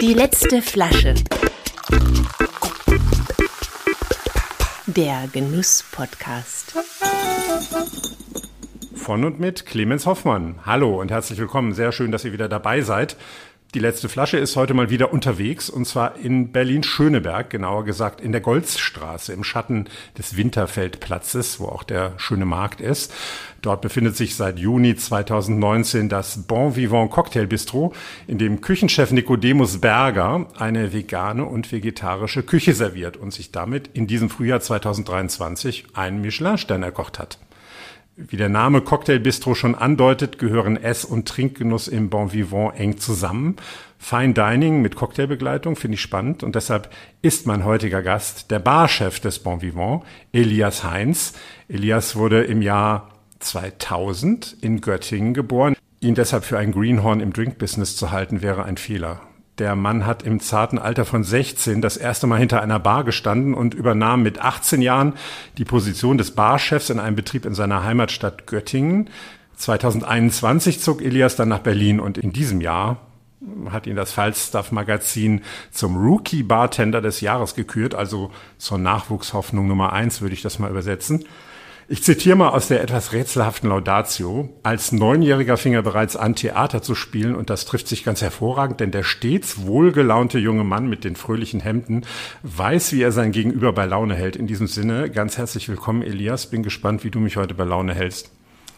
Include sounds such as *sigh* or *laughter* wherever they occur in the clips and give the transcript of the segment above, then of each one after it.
Die letzte Flasche. Der Genuss-Podcast. Von und mit Clemens Hoffmann. Hallo und herzlich willkommen. Sehr schön, dass ihr wieder dabei seid. Die letzte Flasche ist heute mal wieder unterwegs und zwar in Berlin-Schöneberg, genauer gesagt in der Golzstraße im Schatten des Winterfeldplatzes, wo auch der schöne Markt ist. Dort befindet sich seit Juni 2019 das Bon Vivant Cocktail Bistro, in dem Küchenchef Nicodemus Berger eine vegane und vegetarische Küche serviert und sich damit in diesem Frühjahr 2023 einen Michelin-Stern erkocht hat. Wie der Name Cocktail Bistro schon andeutet, gehören Ess- und Trinkgenuss im Bon Vivant eng zusammen. Fine Dining mit Cocktailbegleitung finde ich spannend und deshalb ist mein heutiger Gast der Barchef des Bon Vivant, Elias Heinz. Elias wurde im Jahr 2000 in Göttingen geboren. Ihn deshalb für ein Greenhorn im Drinkbusiness zu halten, wäre ein Fehler. Der Mann hat im zarten Alter von 16 das erste Mal hinter einer Bar gestanden und übernahm mit 18 Jahren die Position des Barchefs in einem Betrieb in seiner Heimatstadt Göttingen. 2021 zog Elias dann nach Berlin und in diesem Jahr hat ihn das Falstaff Magazin zum Rookie Bartender des Jahres gekürt, also zur Nachwuchshoffnung Nummer eins würde ich das mal übersetzen. Ich zitiere mal aus der etwas rätselhaften Laudatio. Als Neunjähriger fing er bereits an, Theater zu spielen und das trifft sich ganz hervorragend, denn der stets wohlgelaunte junge Mann mit den fröhlichen Hemden weiß, wie er sein Gegenüber bei Laune hält. In diesem Sinne, ganz herzlich willkommen, Elias. Bin gespannt, wie du mich heute bei Laune hältst.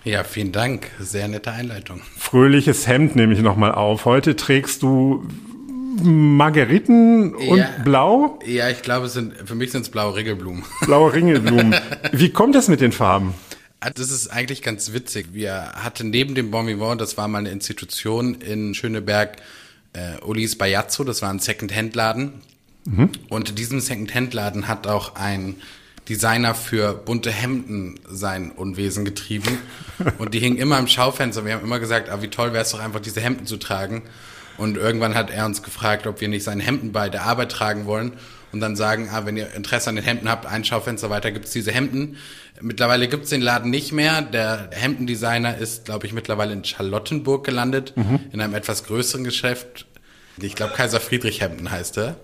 Ja, vielen Dank. Sehr nette Einleitung. Fröhliches Hemd nehme ich nochmal auf. Heute trägst du Margeriten und ja, Blau? Ja, ich glaube, es sind, für mich sind es blaue Ringelblumen. *laughs* Blaue Ringelblumen. *laughs* Wie kommt das mit den Farben? Ah, das ist eigentlich ganz witzig. Wir hatten neben dem Bon Vivant, das war mal eine Institution in Schöneberg, äh, Ulis Bajazzo, das war ein Second-Hand-Laden. Mhm. Und in diesem Second-Hand-Laden hat auch ein Designer für bunte Hemden sein Unwesen getrieben. *laughs* Und die hingen immer im Schaufenster. Wir haben immer gesagt, ah, wie toll wäre es doch einfach, diese Hemden zu tragen. Und irgendwann hat er uns gefragt, ob wir nicht seine Hemden bei der Arbeit tragen wollen und dann sagen, ah, wenn ihr Interesse an den Hemden habt, ein Schaufenster weiter gibt's diese Hemden. Mittlerweile gibt's den Laden nicht mehr. Der Hemdendesigner ist, glaube ich, mittlerweile in Charlottenburg gelandet, mhm. in einem etwas größeren Geschäft. Ich glaube, Kaiser Friedrich Hemden heißt er.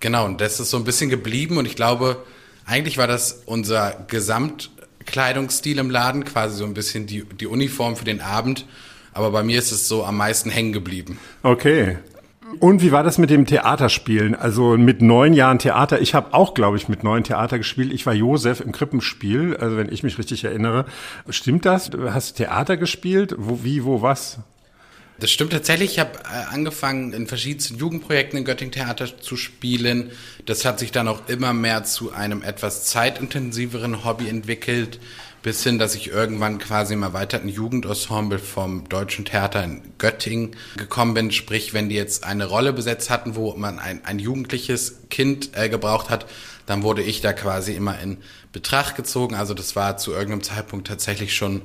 Genau, und das ist so ein bisschen geblieben und ich glaube, eigentlich war das unser Gesamtkleidungsstil im Laden, quasi so ein bisschen die, die Uniform für den Abend. Aber bei mir ist es so am meisten hängen geblieben. Okay. Und wie war das mit dem Theaterspielen? Also mit neun Jahren Theater. Ich habe auch, glaube ich, mit neun Theater gespielt. Ich war Josef im Krippenspiel, also wenn ich mich richtig erinnere. Stimmt das? Du hast Theater gespielt? Wo, wie, wo, was? Das stimmt tatsächlich. Ich habe äh, angefangen, in verschiedensten Jugendprojekten in Göttingen Theater zu spielen. Das hat sich dann auch immer mehr zu einem etwas zeitintensiveren Hobby entwickelt bis hin, dass ich irgendwann quasi im erweiterten Jugendensemble vom Deutschen Theater in Göttingen gekommen bin. Sprich, wenn die jetzt eine Rolle besetzt hatten, wo man ein, ein jugendliches Kind äh, gebraucht hat, dann wurde ich da quasi immer in Betracht gezogen. Also das war zu irgendeinem Zeitpunkt tatsächlich schon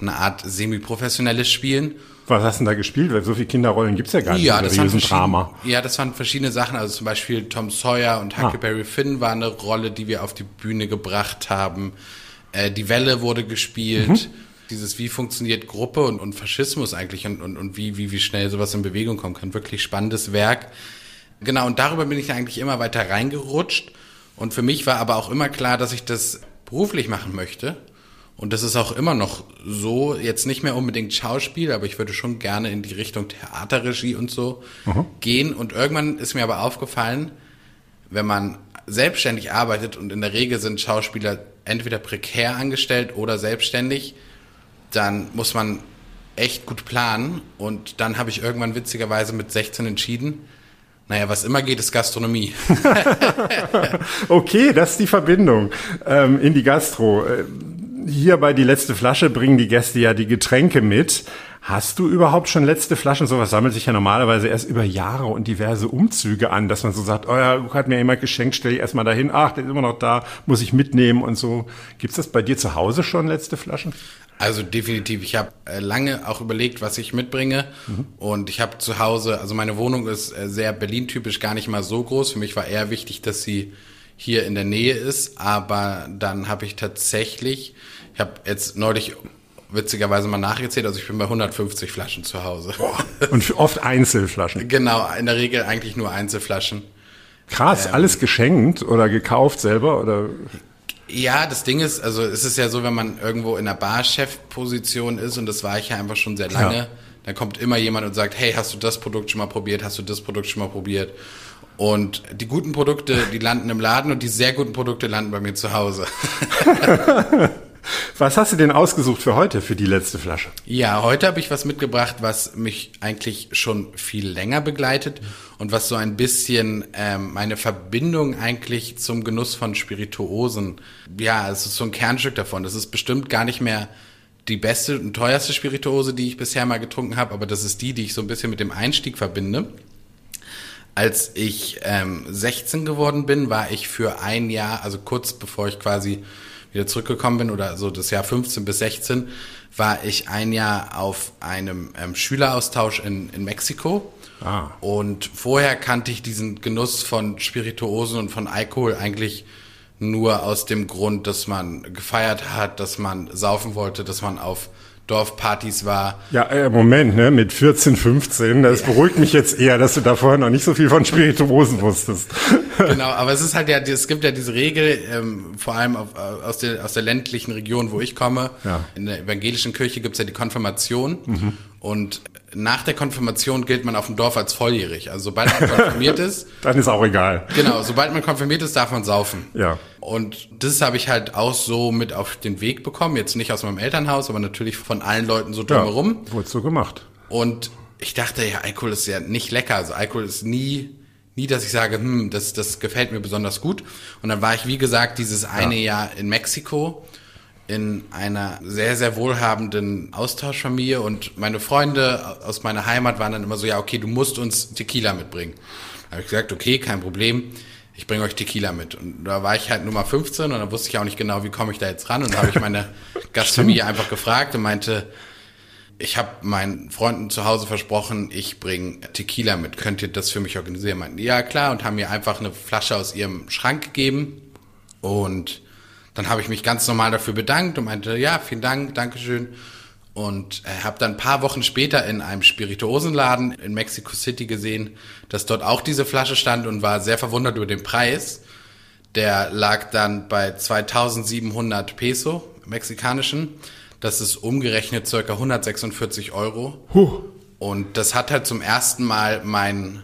eine Art semi-professionelles Spielen. Was hast du denn da gespielt? Weil so viele Kinderrollen gibt's ja gar nicht ja, in seriösen Drama. Ja, das waren verschiedene Sachen. Also zum Beispiel Tom Sawyer und Huckleberry ah. Finn war eine Rolle, die wir auf die Bühne gebracht haben. Äh, die Welle wurde gespielt. Mhm. Dieses, wie funktioniert Gruppe und, und Faschismus eigentlich und, und, und wie, wie, wie schnell sowas in Bewegung kommen kann. Wirklich spannendes Werk. Genau, und darüber bin ich eigentlich immer weiter reingerutscht. Und für mich war aber auch immer klar, dass ich das beruflich machen möchte. Und das ist auch immer noch so, jetzt nicht mehr unbedingt Schauspiel, aber ich würde schon gerne in die Richtung Theaterregie und so mhm. gehen. Und irgendwann ist mir aber aufgefallen, wenn man selbstständig arbeitet und in der Regel sind Schauspieler entweder prekär angestellt oder selbstständig, dann muss man echt gut planen. Und dann habe ich irgendwann witzigerweise mit 16 entschieden, naja, was immer geht, ist Gastronomie. *laughs* okay, das ist die Verbindung ähm, in die Gastro. Äh, hier bei die letzte Flasche bringen die Gäste ja die Getränke mit. Hast du überhaupt schon letzte Flaschen? Sowas sammelt sich ja normalerweise erst über Jahre und diverse Umzüge an, dass man so sagt, oh ja, hat mir jemand geschenkt, stell ich erstmal dahin, ach, der ist immer noch da, muss ich mitnehmen und so. Gibt's das bei dir zu Hause schon, letzte Flaschen? Also definitiv. Ich habe äh, lange auch überlegt, was ich mitbringe. Mhm. Und ich habe zu Hause, also meine Wohnung ist äh, sehr Berlin-typisch, gar nicht mal so groß. Für mich war eher wichtig, dass sie hier in der Nähe ist. Aber dann habe ich tatsächlich, ich habe jetzt neulich witzigerweise mal nachgezählt. Also ich bin bei 150 Flaschen zu Hause. *laughs* Und oft Einzelflaschen. Genau, in der Regel eigentlich nur Einzelflaschen. Krass, alles geschenkt oder gekauft selber oder? Ja, das Ding ist, also es ist ja so, wenn man irgendwo in einer Barchef-Position ist und das war ich ja einfach schon sehr lange, Ja. dann kommt immer jemand und sagt, hey, hast du das Produkt schon mal probiert? Hast du das Produkt schon mal probiert? Und die guten Produkte, die landen im Laden und die sehr guten Produkte landen bei mir zu Hause. *laughs* *laughs* Was hast du denn ausgesucht für heute, für die letzte Flasche? Ja, heute habe ich was mitgebracht, was mich eigentlich schon viel länger begleitet und was so ein bisschen ähm, meine Verbindung eigentlich zum Genuss von Spirituosen. Ja, es ist so ein Kernstück davon. Das ist bestimmt gar nicht mehr die beste und teuerste Spirituose, die ich bisher mal getrunken habe, aber das ist die, die ich so ein bisschen mit dem Einstieg verbinde. Als ich ähm, 16 geworden bin, war ich für ein Jahr, also kurz bevor ich quasi wieder zurückgekommen bin oder so das Jahr 15 bis 16, war ich ein Jahr auf einem ähm, Schüleraustausch in, in Mexiko. Ah. Und vorher kannte ich diesen Genuss von Spirituosen und von Alkohol eigentlich nur aus dem Grund, dass man gefeiert hat, dass man saufen wollte, dass man auf Dorfpartys war. Ja, äh, Moment, ne, mit 14, 15, das beruhigt mich jetzt eher, dass du da vorher noch nicht so viel von Spirituosen wusstest. *laughs* genau, aber es ist halt ja, es gibt ja diese Regel, ähm, vor allem auf, aus, der, aus der ländlichen Region, wo ich komme. Ja. In der evangelischen Kirche gibt's ja die Konfirmation. Und nach der Konfirmation gilt man auf dem Dorf als volljährig. Also sobald man konfirmiert *laughs* ist, Dann ist auch egal. genau, sobald man konfirmiert ist, darf man saufen. Ja. Und das habe ich halt auch so mit auf den Weg bekommen. Jetzt nicht aus meinem Elternhaus, aber natürlich von allen Leuten so drumherum. Ja, wurde so gemacht. Und ich dachte, ja, Alkohol ist ja nicht lecker. Also Alkohol ist nie, nie, dass ich sage, hm, das, das gefällt mir besonders gut. Und dann war ich, wie gesagt, dieses eine Jahr in Mexiko in einer sehr, sehr wohlhabenden Austauschfamilie und meine Freunde aus meiner Heimat waren dann immer so, ja, okay, du musst uns Tequila mitbringen. Da habe ich gesagt, okay, kein Problem, ich bringe euch Tequila mit. Und da war ich halt Nummer 15 und dann wusste ich auch nicht genau, wie komme ich da jetzt ran. Und da habe ich meine *laughs* Gastfamilie einfach gefragt und meinte, ich habe meinen Freunden zu Hause versprochen, ich bringe Tequila mit. Könnt ihr das für mich organisieren? Meinten, ja klar, und haben mir einfach eine Flasche aus ihrem Schrank gegeben. Und dann habe ich mich ganz normal dafür bedankt und meinte, ja, vielen Dank, Dankeschön. Und äh, habe dann ein paar Wochen später in einem Spirituosenladen in Mexico City gesehen, dass dort auch diese Flasche stand und war sehr verwundert über den Preis. Der lag dann bei 2700 Peso, mexikanischen. Das ist umgerechnet circa 146 Euro. Huh. Und das hat halt zum ersten Mal mein,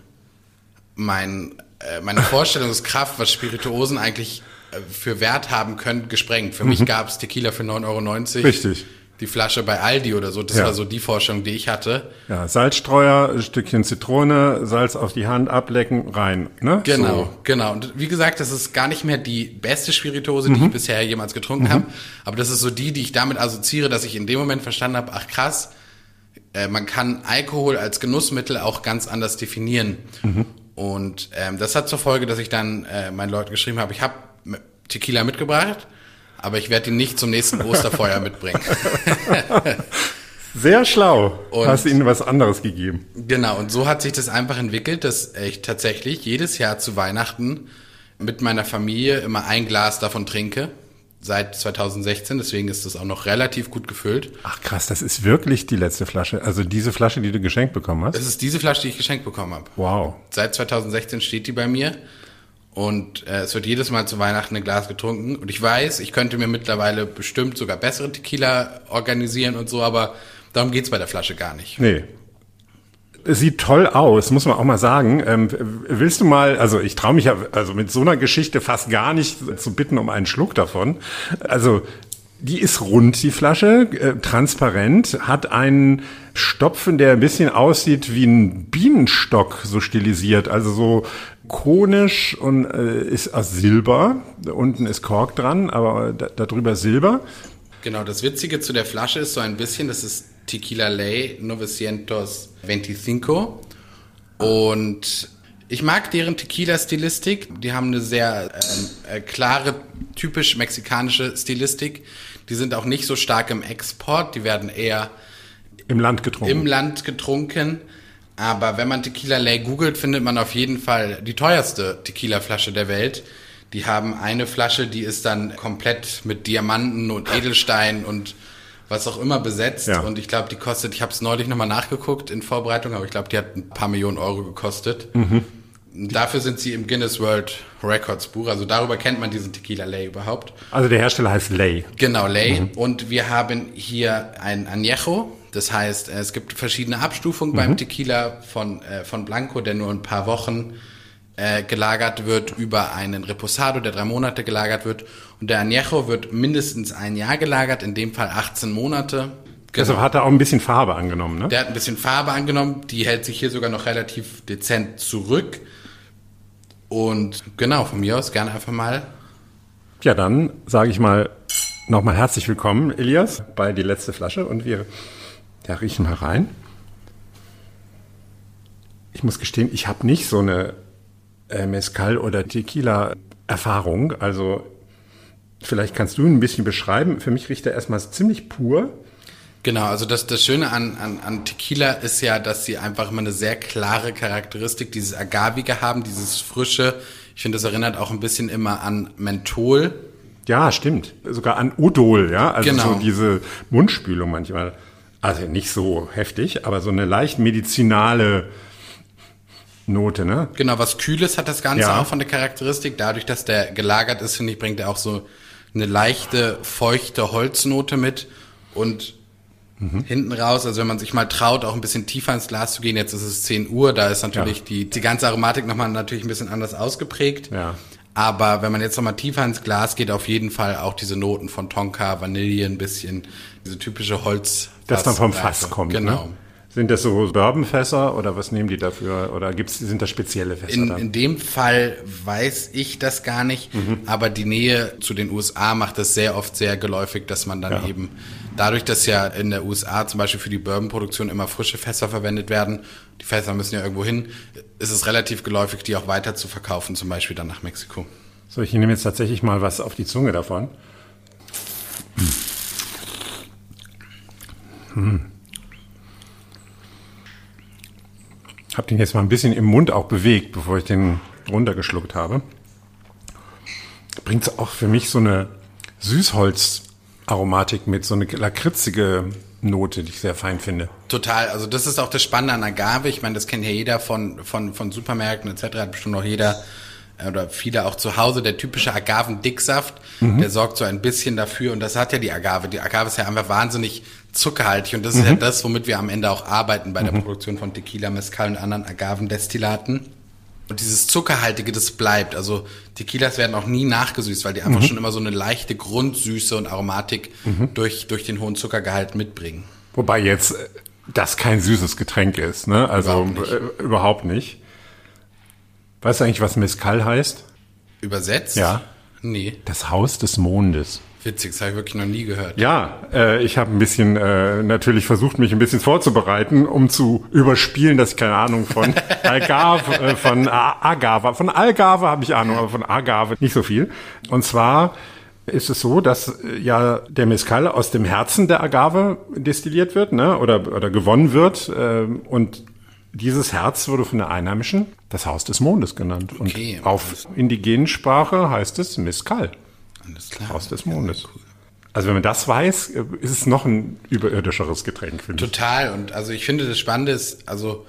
mein, äh, meine *laughs* Vorstellungskraft, was Spirituosen eigentlich für Wert haben können, gesprengt. Für mich gab es Tequila für 9,90 Euro. Mhm. Richtig. Die Flasche bei Aldi oder so. Das Ja. war so die Vorstellung, die ich hatte. Ja, Salzstreuer, ein Stückchen Zitrone, Salz auf die Hand, ablecken, rein. Ne? Genau, So. genau. Und wie gesagt, das ist gar nicht mehr die beste Spirituose, die ich bisher jemals getrunken habe. Aber das ist so die, die ich damit assoziiere, dass ich in dem Moment verstanden habe, ach krass, äh, man kann Alkohol als Genussmittel auch ganz anders definieren. Und ähm, das hat zur Folge, dass ich dann äh, meinen Leuten geschrieben habe, ich habe Tequila mitgebracht, aber ich werde ihn nicht zum nächsten Osterfeuer *laughs* mitbringen. Sehr schlau. Und- Hast ihnen was anderes gegeben. Genau, und so hat sich das einfach entwickelt, dass ich tatsächlich jedes Jahr zu Weihnachten mit meiner Familie immer ein Glas davon trinke. Seit 2016, deswegen ist das auch noch relativ gut gefüllt. Ach krass, das ist wirklich die letzte Flasche. Also diese Flasche, die du geschenkt bekommen hast. Das ist diese Flasche, die ich geschenkt bekommen habe. Wow. Seit 2016 steht die bei mir und äh, es wird jedes Mal zu Weihnachten ein Glas getrunken. Und ich weiß, ich könnte mir mittlerweile bestimmt sogar bessere Tequila organisieren und so, aber darum geht's bei der Flasche gar nicht. Nee. Sieht toll aus, muss man auch mal sagen. Ähm, willst du mal, also ich traue mich ja also mit so einer Geschichte fast gar nicht zu bitten um einen Schluck davon. Also die ist rund, die Flasche, äh, transparent, hat einen Stopfen, der ein bisschen aussieht wie ein Bienenstock, so stilisiert, also so konisch und äh, ist aus Silber. Unten ist Kork dran, aber da, darüber Silber. Genau, das Witzige zu der Flasche ist so ein bisschen, das ist Tequila Ley 925. Und ich mag deren Tequila-Stilistik. Die haben eine sehr ähm, äh, klare, typisch mexikanische Stilistik. Die sind auch nicht so stark im Export. Die werden eher Im Land getrunken. im Land getrunken. Aber wenn man Tequila Ley googelt, findet man auf jeden Fall die teuerste Tequila-Flasche der Welt. Die haben eine Flasche, die ist dann komplett mit Diamanten und Edelstein und was auch immer besetzt. Ja. Und ich glaube, die kostet, ich habe es neulich nochmal nachgeguckt in Vorbereitung, aber ich glaube, die hat ein paar Millionen Euro gekostet. Dafür sind sie im Guinness World Records Buch. Also darüber kennt man diesen Tequila Lay überhaupt. Also der Hersteller heißt Lay. Genau, Lay. Und wir haben hier ein Añejo. Das heißt, es gibt verschiedene Abstufungen beim Tequila von, äh, von Blanco, der nur ein paar Wochen äh, gelagert wird über einen Reposado, der drei Monate gelagert wird. Und der Añejo wird mindestens ein Jahr gelagert, in dem Fall 18 Monate. Deshalb hat er auch ein bisschen Farbe angenommen, ne? Der hat ein bisschen Farbe angenommen, die hält sich hier sogar noch relativ dezent zurück. Und genau, von mir aus gerne einfach mal. Ja, dann sage ich mal nochmal herzlich willkommen, Elias, bei die letzte Flasche und wir ja, riechen mal rein. Ich muss gestehen, ich habe nicht so eine äh, Mezcal oder Tequila Erfahrung. Also vielleicht kannst du ein bisschen beschreiben. Für mich riecht er erstmal ziemlich pur. Genau, also das, das Schöne an, an, an Tequila ist ja, dass sie einfach immer eine sehr klare Charakteristik, dieses Agavige haben, dieses Frische. Ich finde, das erinnert auch ein bisschen immer an Menthol. Ja, stimmt. Sogar an Odol, ja. Also Genau. so diese Mundspülung manchmal. Also nicht so heftig, aber so eine leicht medizinale Note, ne? Genau, was Kühles hat das Ganze Ja. auch von der Charakteristik. Dadurch, dass der gelagert ist, finde ich, bringt er auch so eine leichte, feuchte Holznote mit. Und hinten raus, also wenn man sich mal traut, auch ein bisschen tiefer ins Glas zu gehen, jetzt ist es 10 Uhr, da ist natürlich Ja. die, die ganze Aromatik nochmal natürlich ein bisschen anders ausgeprägt. Ja. Aber wenn man jetzt nochmal tiefer ins Glas geht, auf jeden Fall auch diese Noten von Tonka, Vanille, ein bisschen, diese typische Holz. Das dann vom. Fass kommt. Genau. Ne? Sind das so Bourbonfässer oder was nehmen die dafür? Oder gibt's, sind das spezielle Fässer In, in dem Fall weiß ich das gar nicht, Mhm. aber die Nähe zu den USA macht es sehr oft sehr geläufig, dass man dann Ja. eben, dadurch, dass ja in der USA zum Beispiel für die Bourbonproduktion immer frische Fässer verwendet werden, die Fässer müssen ja irgendwo hin, ist es relativ geläufig, die auch weiter zu verkaufen, zum Beispiel dann nach Mexiko. so, ich nehme jetzt tatsächlich mal was auf die Zunge davon. Hab den jetzt mal ein bisschen im Mund auch bewegt, bevor ich den runtergeschluckt habe. Bringt auch für mich so eine Süßholzaromatik mit, so eine lakritzige Note, die ich sehr fein finde. Total, also das ist auch das Spannende an Agave. Ich meine, das kennt ja jeder von, von, von Supermärkten etc. Hat bestimmt auch jeder äh, oder viele auch zu Hause. Der typische Agavendicksaft, der sorgt so ein bisschen dafür. Und das hat ja die Agave. Die Agave ist ja einfach wahnsinnig zuckerhaltig. Und das ist ja das, womit wir am Ende auch arbeiten bei der Produktion von Tequila, Mezcal und anderen Agavendestillaten. Und dieses Zuckerhaltige, das bleibt. Also Tequilas werden auch nie nachgesüßt, weil die einfach schon immer so eine leichte Grundsüße und Aromatik durch, durch den hohen Zuckergehalt mitbringen. Wobei jetzt äh, das kein süßes Getränk ist, ne? Also Überhaupt nicht. äh, überhaupt nicht. Weißt du eigentlich, was Mezcal heißt? Übersetzt? Ja. Nee. Das Haus des Mondes. Witzig, das habe ich wirklich noch nie gehört. Ja, äh, ich habe ein bisschen äh, natürlich versucht, mich ein bisschen vorzubereiten, um zu überspielen, dass ich keine Ahnung von *laughs* Algarve, äh, von A- Agave, von Algarve habe ich Ahnung, aber von Agave nicht so viel. Und zwar ist es so, dass äh, ja der Mezcal aus dem Herzen der Agave destilliert wird, ne, oder oder gewonnen wird äh, und dieses Herz wurde von der Einheimischen das Haus des Mondes genannt. Okay. Und auf indigenen Sprache heißt es Mezcal. Alles klar. Haus des Mondes. Also wenn man das weiß, ist es noch ein überirdischeres Getränk, finde ich. Total. Und also ich finde, das Spannende ist, also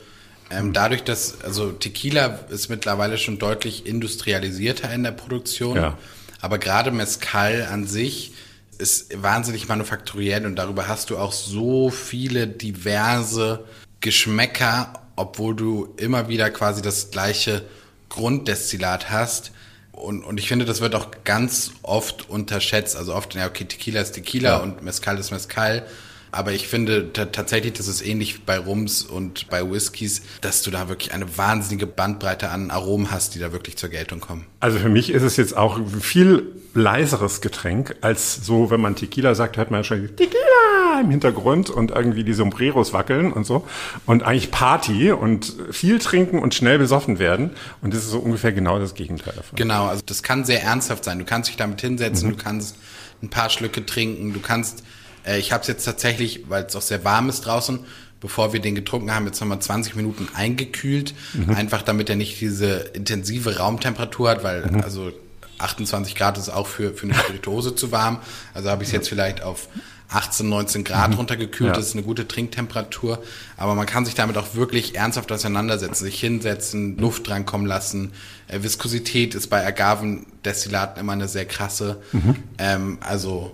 ähm, dadurch, dass, also Tequila ist mittlerweile schon deutlich industrialisierter in der Produktion. Ja. Aber gerade Mezcal an sich ist wahnsinnig manufakturell und darüber hast du auch so viele diverse Geschmäcker, obwohl du immer wieder quasi das gleiche Grunddestillat hast. Und, und ich finde, das wird auch ganz oft unterschätzt. Also oft, ja, okay, Tequila ist Tequila Ja. und Mezcal ist Mezcal. Aber ich finde ta- tatsächlich, das ist ähnlich bei Rums und bei Whiskys, dass du da wirklich eine wahnsinnige Bandbreite an Aromen hast, die da wirklich zur Geltung kommen. Also für mich ist es jetzt auch ein viel leiseres Getränk, als so, wenn man Tequila sagt, hört man schon Tequila im Hintergrund und irgendwie die Sombreros wackeln und so. Und eigentlich Party und viel trinken und schnell besoffen werden. Und das ist so ungefähr genau das Gegenteil davon. Genau, also das kann sehr ernsthaft sein. Du kannst dich damit hinsetzen, du kannst ein paar Schlücke trinken, du kannst, äh, ich habe es jetzt tatsächlich, weil es auch sehr warm ist draußen, bevor wir den getrunken haben, jetzt nochmal 20 Minuten eingekühlt, einfach damit er nicht diese intensive Raumtemperatur hat, weil also 28 Grad ist auch für, für eine Spirituose zu warm. Also habe ich es jetzt vielleicht auf 18, 19 Grad Mhm. runtergekühlt. Ja. Das ist eine gute Trinktemperatur. Aber man kann sich damit auch wirklich ernsthaft auseinandersetzen, sich hinsetzen, Luft drankommen lassen. Äh, Viskosität ist bei Agavendestillaten immer eine sehr krasse. Mhm. Ähm, also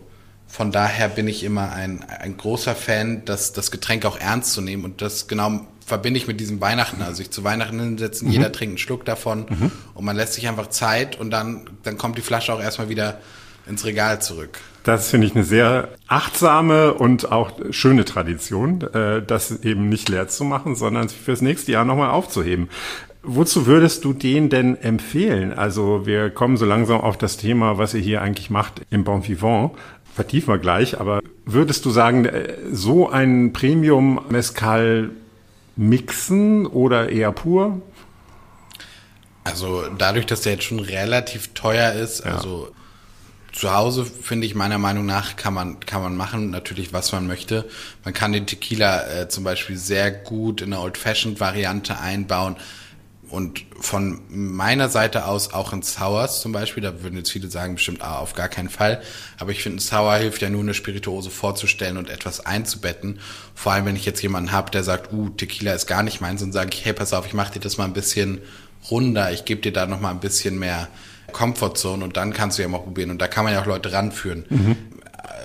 von daher bin ich immer ein, ein großer Fan, das, das Getränk auch ernst zu nehmen. Und das genau verbinde ich mit diesem Weihnachten. Also sich zu Weihnachten hinsetzen, Mhm. jeder trinkt einen Schluck davon und man lässt sich einfach Zeit und dann, dann kommt die Flasche auch erstmal wieder ins Regal zurück. Das finde ich eine sehr achtsame und auch schöne Tradition, äh, das eben nicht leer zu machen, sondern fürs nächste Jahr nochmal aufzuheben. Wozu würdest du den denn empfehlen? Also wir kommen so langsam auf das Thema, was ihr hier eigentlich macht im Bon Vivant. Vertiefen wir gleich, aber würdest du sagen, äh, so ein Premium Mescal mixen oder eher pur? Also dadurch, dass der jetzt schon relativ teuer ist, also zu Hause finde ich meiner Meinung nach kann man kann man machen natürlich was man möchte. Man kann den Tequila äh, zum Beispiel sehr gut in eine Old Fashioned Variante einbauen und von meiner Seite aus auch in Sours zum Beispiel. Da würden jetzt viele sagen bestimmt ah, auf gar keinen Fall. Aber ich finde, Sour hilft ja nur eine Spirituose vorzustellen und etwas einzubetten. Vor allem wenn ich jetzt jemanden habe, der sagt, uh Tequila ist gar nicht meins, und sage ich, hey pass auf, ich mache dir das mal ein bisschen runder. Ich gebe dir da noch mal ein bisschen mehr Comfortzone und dann kannst du ja mal probieren. Und da kann man ja auch Leute ranführen.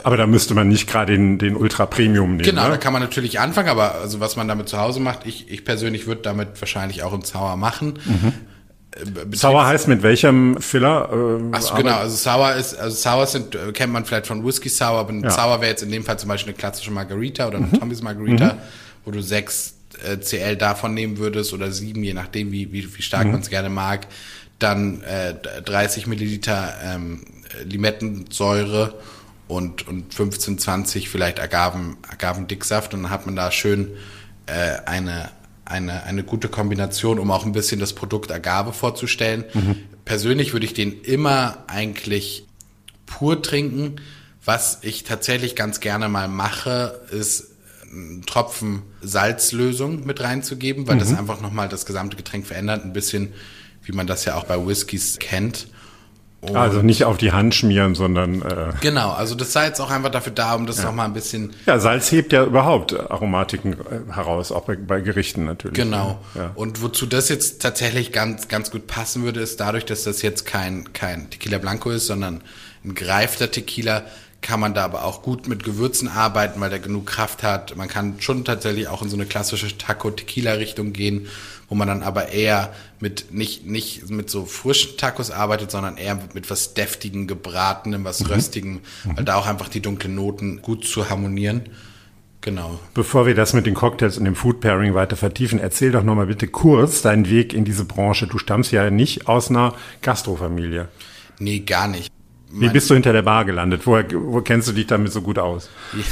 Aber da müsste man nicht gerade den, den Ultra Premium nehmen. Genau, da ne? kann man natürlich anfangen, aber also was man damit zu Hause macht, ich, ich persönlich würde damit wahrscheinlich auch einen Sour machen. Äh, Betriebs- Sauer heißt mit welchem Filler? Äh, Ach so, genau, also Sour ist, also Sour sind, äh, kennt man vielleicht von Whisky Sour, aber ein Ja. Sour wäre jetzt in dem Fall zum Beispiel eine klassische Margarita oder eine Mhm. Tommy's Margarita, wo du sechs äh, CL davon nehmen würdest oder sieben, je nachdem, wie, wie, wie stark Mhm. man es gerne mag. Dann äh, 30 Milliliter ähm, Limettensäure und, und 15, 20 vielleicht Agaven, Agavendicksaft und dann hat man da schön äh, eine, eine, eine gute Kombination, um auch ein bisschen das Produkt Agave vorzustellen. Persönlich würde ich den immer eigentlich pur trinken. Was ich tatsächlich ganz gerne mal mache, ist einen Tropfen Salzlösung mit reinzugeben, weil das einfach nochmal das gesamte Getränk verändert. Ein bisschen, wie man das ja auch bei Whiskys kennt. Und Also nicht auf die Hand schmieren, sondern äh, Genau, also das sei jetzt auch einfach dafür da, um das noch mal ein bisschen ja, Salz hebt ja überhaupt Aromatiken äh, heraus, auch bei, bei Gerichten natürlich. Genau. Ja. Und wozu das jetzt tatsächlich ganz, ganz gut passen würde, ist dadurch, dass das jetzt kein, kein Tequila Blanco ist, sondern ein gereifter Tequila, kann man da aber auch gut mit Gewürzen arbeiten, weil der genug Kraft hat. Man kann schon tatsächlich auch in so eine klassische Taco-Tequila-Richtung gehen, wo man dann aber eher mit, nicht, nicht mit so frischen Tacos arbeitet, sondern eher mit, was deftigen, gebratenem, was röstigem, weil da auch einfach die dunklen Noten gut zu harmonieren. Genau. Bevor wir das mit den Cocktails und dem Food Pairing weiter vertiefen, erzähl doch nochmal bitte kurz deinen Weg in diese Branche. Du stammst ja nicht aus einer Gastrofamilie. Nee, gar nicht. Wie bist du hinter der Bar gelandet? Woher, wo kennst du dich damit so gut aus? *laughs*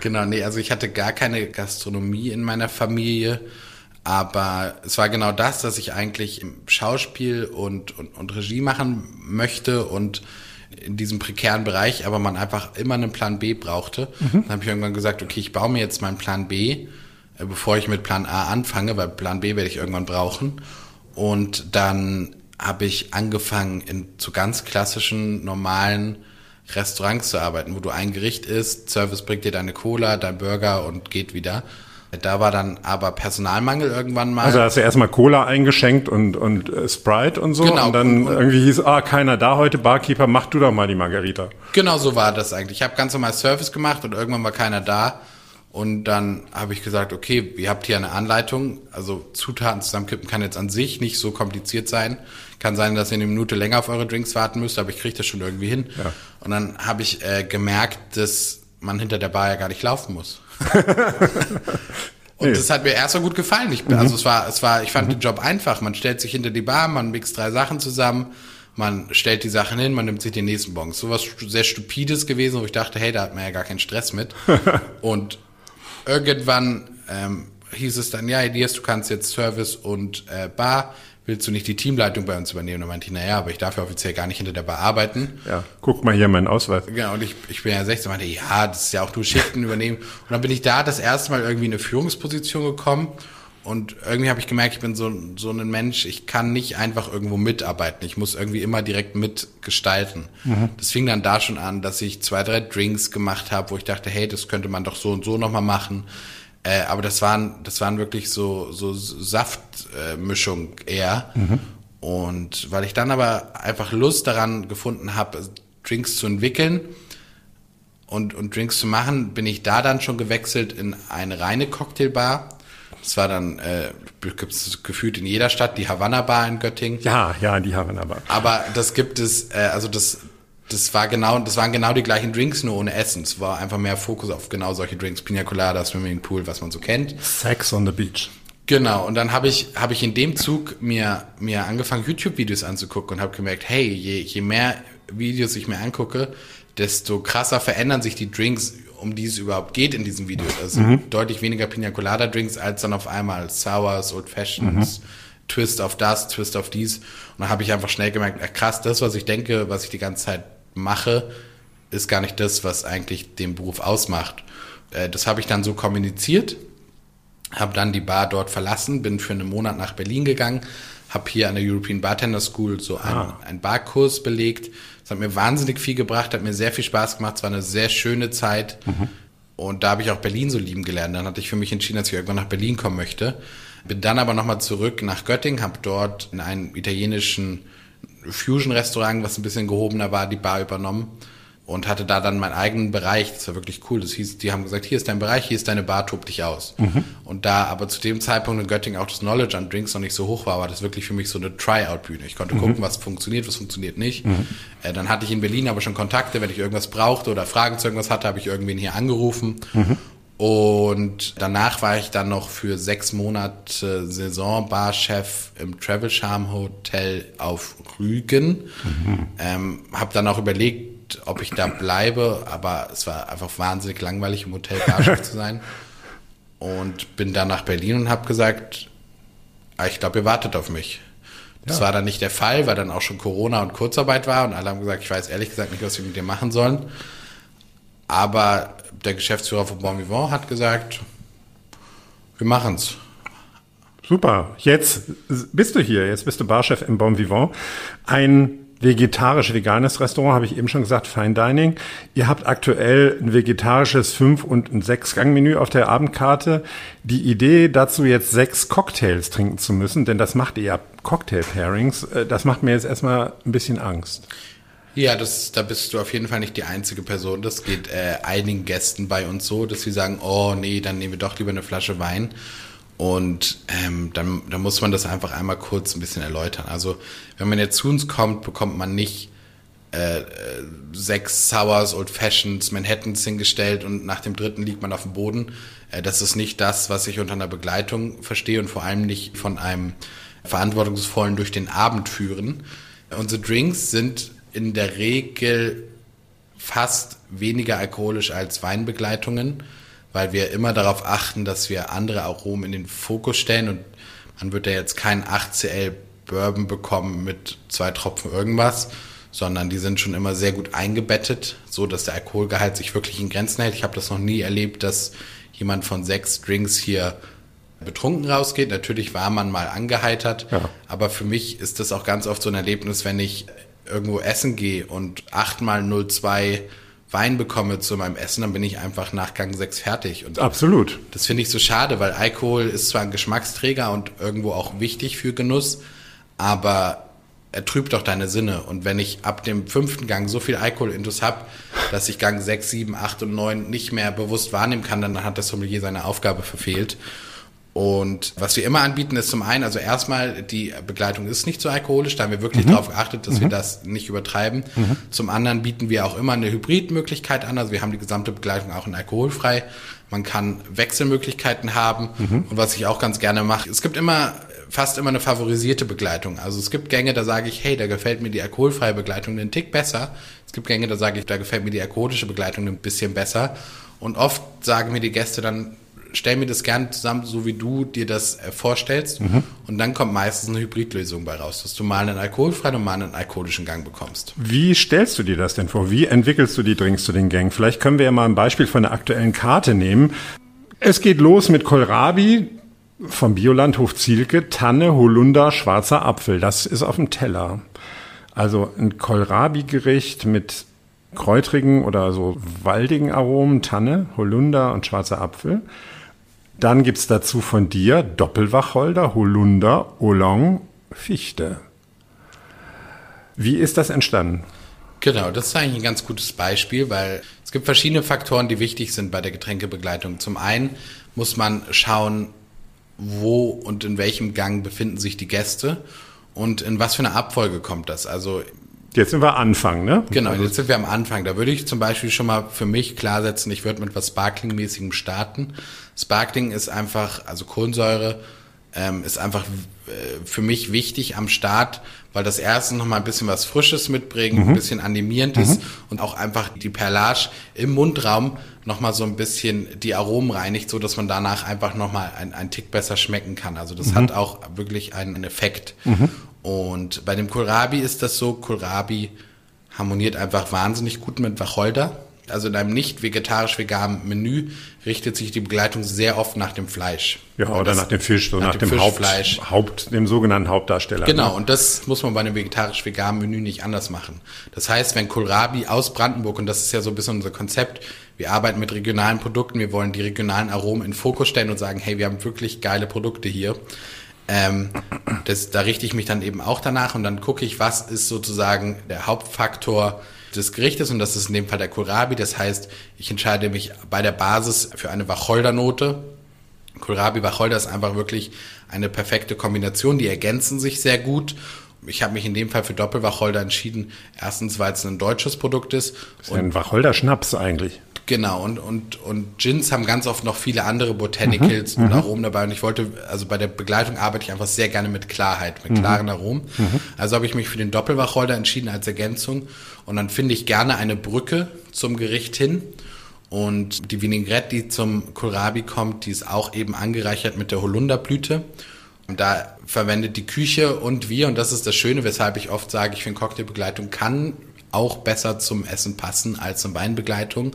Genau, nee, also ich hatte gar keine Gastronomie in meiner Familie, aber es war genau das, dass ich eigentlich im Schauspiel und, und, und Regie machen möchte und in diesem prekären Bereich, aber man einfach immer einen Plan B brauchte. Dann habe ich irgendwann gesagt, okay, ich baue mir jetzt meinen Plan B, äh, bevor ich mit Plan A anfange, weil Plan B werde ich irgendwann brauchen. Und dann habe ich angefangen, in zu ganz klassischen, normalen Restaurants zu arbeiten, wo du ein Gericht isst, Service bringt dir deine Cola, dein Burger und geht wieder. Da war dann aber Personalmangel irgendwann mal. Also hast du erstmal Cola eingeschenkt und, und äh, Sprite und so. Genau. Und dann Und- irgendwie hieß, ah, keiner da heute, Barkeeper, mach du doch mal die Margarita. Genau so war das eigentlich. Ich habe ganz normal Service gemacht und irgendwann war keiner da. Und dann habe ich gesagt, okay, ihr habt hier eine Anleitung. Also Zutaten zusammenkippen kann jetzt an sich nicht so kompliziert sein. Kann sein, dass ihr eine Minute länger auf eure Drinks warten müsst, aber ich kriege das schon irgendwie hin. Ja. Und dann habe ich äh, gemerkt, dass man hinter der Bar ja gar nicht laufen muss. *laughs* Und Nee. das hat mir erstmal gut gefallen. Ich, Also es war, es war, ich fand den Job einfach. Man stellt sich hinter die Bar, man mixt drei Sachen zusammen, man stellt die Sachen hin, man nimmt sich den nächsten Bon. So was sehr Stupides gewesen, wo ich dachte, hey, da hat man ja gar keinen Stress mit. *laughs* und irgendwann ähm, hieß es dann, ja, Elias, du kannst jetzt Service und äh, Bar. Willst du nicht die Teamleitung bei uns übernehmen? Und dann meinte ich, naja, aber ich darf ja offiziell gar nicht hinter der Bar arbeiten. Ja, guck mal hier meinen Ausweis. Genau, und ich, ich bin ja 16, meinte, ja, das ist ja auch du Schichten übernehmen. Und dann bin ich da das erste Mal irgendwie in eine Führungsposition gekommen Und irgendwie habe ich gemerkt, ich bin so, so ein Mensch, ich kann nicht einfach irgendwo mitarbeiten. Ich muss irgendwie immer direkt mitgestalten. Mhm. Das fing dann da schon an, dass ich zwei, drei Drinks gemacht habe, wo ich dachte, hey, das könnte man doch so und so nochmal machen. Äh, aber das waren, das waren wirklich so, so Saftmischung äh, eher. Mhm. Und weil ich dann aber einfach Lust daran gefunden habe, Drinks zu entwickeln und, und Drinks zu machen, bin ich da dann schon gewechselt in eine reine Cocktailbar das war dann, äh, gibt es gefühlt in jeder Stadt, die Havanna Bar in Göttingen. Ja, ja, die Havanna Bar. Aber das gibt es, äh, also das, das war genau, das waren genau die gleichen Drinks, nur ohne Essen. Es war einfach mehr Fokus auf genau solche Drinks. Pina Colada, Swimmingpool, was man so kennt. Sex on the Beach. Genau, und dann habe ich, hab ich in dem Zug mir, mir angefangen, YouTube-Videos anzugucken und habe gemerkt, hey, je, je mehr Videos ich mir angucke, desto krasser verändern sich die Drinks um die es überhaupt geht in diesem Video. Also mhm. deutlich weniger Pina Colada Drinks als dann auf einmal Sours, Old Fashions, mhm. Twist auf das, Twist auf dies. Und dann habe ich einfach schnell gemerkt, krass, das, was ich denke, was ich die ganze Zeit mache, ist gar nicht das, was eigentlich den Beruf ausmacht. Äh, das habe ich dann so kommuniziert, habe dann die Bar dort verlassen, bin für einen Monat nach Berlin gegangen, habe hier an der European Bartender School so einen, ah. einen Barkurs belegt, es hat mir wahnsinnig viel gebracht, hat mir sehr viel Spaß gemacht. Es war eine sehr schöne Zeit. Mhm. Und da habe ich auch Berlin so lieben gelernt. Dann hatte ich für mich entschieden, dass ich irgendwann nach Berlin kommen möchte. Bin dann aber nochmal zurück nach Göttingen, habe dort in einem italienischen Fusion-Restaurant, was ein bisschen gehobener war, die Bar übernommen und hatte da dann meinen eigenen Bereich. Das war wirklich cool. Das hieß, die haben gesagt, hier ist dein Bereich, hier ist deine Bar, tob dich aus. Mhm. Und da aber zu dem Zeitpunkt in Göttingen auch das Knowledge an Drinks noch nicht so hoch war, war das wirklich für mich so eine Tryout-Bühne. Ich konnte mhm. gucken, was funktioniert, was funktioniert nicht. Mhm. Äh, dann hatte ich in Berlin aber schon Kontakte, wenn ich irgendwas brauchte oder Fragen zu irgendwas hatte, habe ich irgendwen hier angerufen. Und danach war ich dann noch für sechs Monate Saisonbarchef im Travel Charm Hotel auf Rügen. Mhm. Ähm, habe dann auch überlegt, ob ich da bleibe, aber es war einfach wahnsinnig langweilig im Hotel Barchef zu sein. *laughs* Und bin dann nach Berlin und habe gesagt, ah, ich glaube, ihr wartet auf mich. Das ja. war dann nicht der Fall, weil dann auch schon Corona und Kurzarbeit war und alle haben gesagt, ich weiß ehrlich gesagt nicht, was wir mit dir machen sollen. Aber der Geschäftsführer von Bon Vivant hat gesagt, wir machen's. Super. Jetzt bist du hier. Jetzt bist du Barchef im Bon Vivant. Ein vegetarisch-veganes Restaurant, habe ich eben schon gesagt, Fine Dining. Ihr habt aktuell ein vegetarisches Fünf- und ein Sechs-Gang-Menü auf der Abendkarte. Die Idee dazu, jetzt sechs Cocktails trinken zu müssen, denn das macht ihr ja Cocktail-Pairings, äh, das macht mir jetzt erstmal ein bisschen Angst. Ja, das, da bist du auf jeden Fall nicht die einzige Person. Das geht äh, einigen Gästen bei uns so, dass sie sagen, oh nee, dann nehmen wir doch lieber eine Flasche Wein. Und ähm, dann, dann muss man das einfach einmal kurz ein bisschen erläutern. Also wenn man jetzt zu uns kommt, bekommt man nicht äh, sechs Sours, Old Fashions, Manhattans hingestellt und nach dem dritten liegt man auf dem Boden. Äh, das ist nicht das, was ich unter einer Begleitung verstehe und vor allem nicht von einem verantwortungsvollen durch den Abend führen. Unsere Drinks sind in der Regel fast weniger alkoholisch als Weinbegleitungen weil wir immer darauf achten, dass wir andere Aromen in den Fokus stellen und man wird ja jetzt keinen 8cl Bourbon bekommen mit zwei Tropfen irgendwas, sondern die sind schon immer sehr gut eingebettet, so dass der Alkoholgehalt sich wirklich in Grenzen hält. Ich habe das noch nie erlebt, dass jemand von sechs Drinks hier betrunken rausgeht. Natürlich war man mal angeheitert, ja. aber für mich ist das auch ganz oft so ein Erlebnis, wenn ich irgendwo essen gehe und achtmal 02 Wein bekomme zu meinem Essen, dann bin ich einfach nach Gang 6 fertig. Und Absolut. Das finde ich so schade, weil Alkohol ist zwar ein Geschmacksträger und irgendwo auch wichtig für Genuss, aber er trübt doch deine Sinne. Und wenn ich ab dem fünften Gang so viel Alkoholintus habe, dass ich Gang 6, 7, 8 und 9 nicht mehr bewusst wahrnehmen kann, dann hat das Sommelier seine Aufgabe verfehlt. Und was wir immer anbieten, ist zum einen, also erstmal, die Begleitung ist nicht so alkoholisch, da haben wir wirklich mhm. darauf geachtet, dass mhm. wir das nicht übertreiben. Mhm. Zum anderen bieten wir auch immer eine Hybridmöglichkeit an, also wir haben die gesamte Begleitung auch in alkoholfrei. Man kann Wechselmöglichkeiten haben. Mhm. Und was ich auch ganz gerne mache, es gibt immer fast immer eine favorisierte Begleitung. Also es gibt Gänge, da sage ich, hey, da gefällt mir die alkoholfreie Begleitung einen Tick besser. Es gibt Gänge, da sage ich, da gefällt mir die alkoholische Begleitung ein bisschen besser. Und oft sagen mir die Gäste dann, stell mir das gerne zusammen, so wie du dir das äh, vorstellst. Mhm. Und dann kommt meistens eine Hybridlösung bei raus, dass du mal einen alkoholfreien und mal einen alkoholischen Gang bekommst. Wie stellst du dir das denn vor? Wie entwickelst du die Drinks zu den Gängen? Vielleicht können wir ja mal ein Beispiel von der aktuellen Karte nehmen. Es geht los mit Kohlrabi. vom Biolandhof Zielke, Tanne, Holunder, schwarzer Apfel. Das ist auf dem Teller. Also ein Kohlrabi-Gericht mit kräutrigen oder so waldigen Aromen, Tanne, Holunder und schwarzer Apfel. Dann gibt's dazu von dir Doppelwacholder, Holunder, Oolong, Fichte. Wie ist das entstanden? Genau, das ist eigentlich ein ganz gutes Beispiel, weil es gibt verschiedene Faktoren, die wichtig sind bei der Getränkebegleitung. Zum einen muss man schauen, wo und in welchem Gang befinden sich die Gäste und in was für eine Abfolge kommt das. Also Jetzt sind wir Anfang, ne? Genau, jetzt sind wir am Anfang. Da würde ich zum Beispiel schon mal für mich klarsetzen, ich würde mit was Sparkling-mäßigem starten. Sparkling ist einfach, also Kohlensäure ähm, ist einfach äh, für mich wichtig am Start, weil das erste noch mal ein bisschen was Frisches mitbringt, mhm. ein bisschen animierend ist mhm. und auch einfach die Perlage im Mundraum noch mal so ein bisschen die Aromen reinigt, so dass man danach einfach noch mal ein, ein Tick besser schmecken kann. Also das mhm. hat auch wirklich einen Effekt. Und bei dem Kohlrabi ist das so, Kohlrabi harmoniert einfach wahnsinnig gut mit Wacholder. Also in einem nicht vegetarisch-veganen Menü richtet sich die Begleitung sehr oft nach dem Fleisch. Ja, oder das, nach dem Fisch, so nach, nach dem, dem Haupt, Haupt, dem sogenannten Hauptdarsteller. Genau, ne? und das muss man bei einem vegetarisch-veganen Menü nicht anders machen. Das heißt, wenn Kohlrabi aus Brandenburg, und das ist ja so ein bisschen unser Konzept, wir arbeiten mit regionalen Produkten, wir wollen die regionalen Aromen in Fokus stellen und sagen, hey, wir haben wirklich geile Produkte hier. Ähm, das, da richte ich mich dann eben auch danach und dann gucke ich, was ist sozusagen der Hauptfaktor des Gerichtes und das ist in dem Fall der Kohlrabi. Das heißt, ich entscheide mich bei der Basis für eine Wacholdernote. Kohlrabi, Wacholder ist einfach wirklich eine perfekte Kombination. Die ergänzen sich sehr gut. Ich habe mich in dem Fall für Doppelwacholder entschieden. Erstens, weil es ein deutsches Produkt ist. Das ist und ein Wacholder-Schnaps eigentlich. Genau, und, und, und Gins haben ganz oft noch viele andere Botanicals mhm, und mhm. Aromen dabei. Und ich wollte, also bei der Begleitung arbeite ich einfach sehr gerne mit Klarheit, mit mhm. klaren Aromen. Mhm. Also habe ich mich für den Doppelwacholder entschieden als Ergänzung. Und dann finde ich gerne eine Brücke zum Gericht hin. Und die Vinaigrette, die zum Kohlrabi kommt, die ist auch eben angereichert mit der Holunderblüte. Und da verwendet die Küche und wir, und das ist das Schöne, weshalb ich oft sage, ich finde Cocktailbegleitung kann auch besser zum Essen passen als zum Weinbegleitung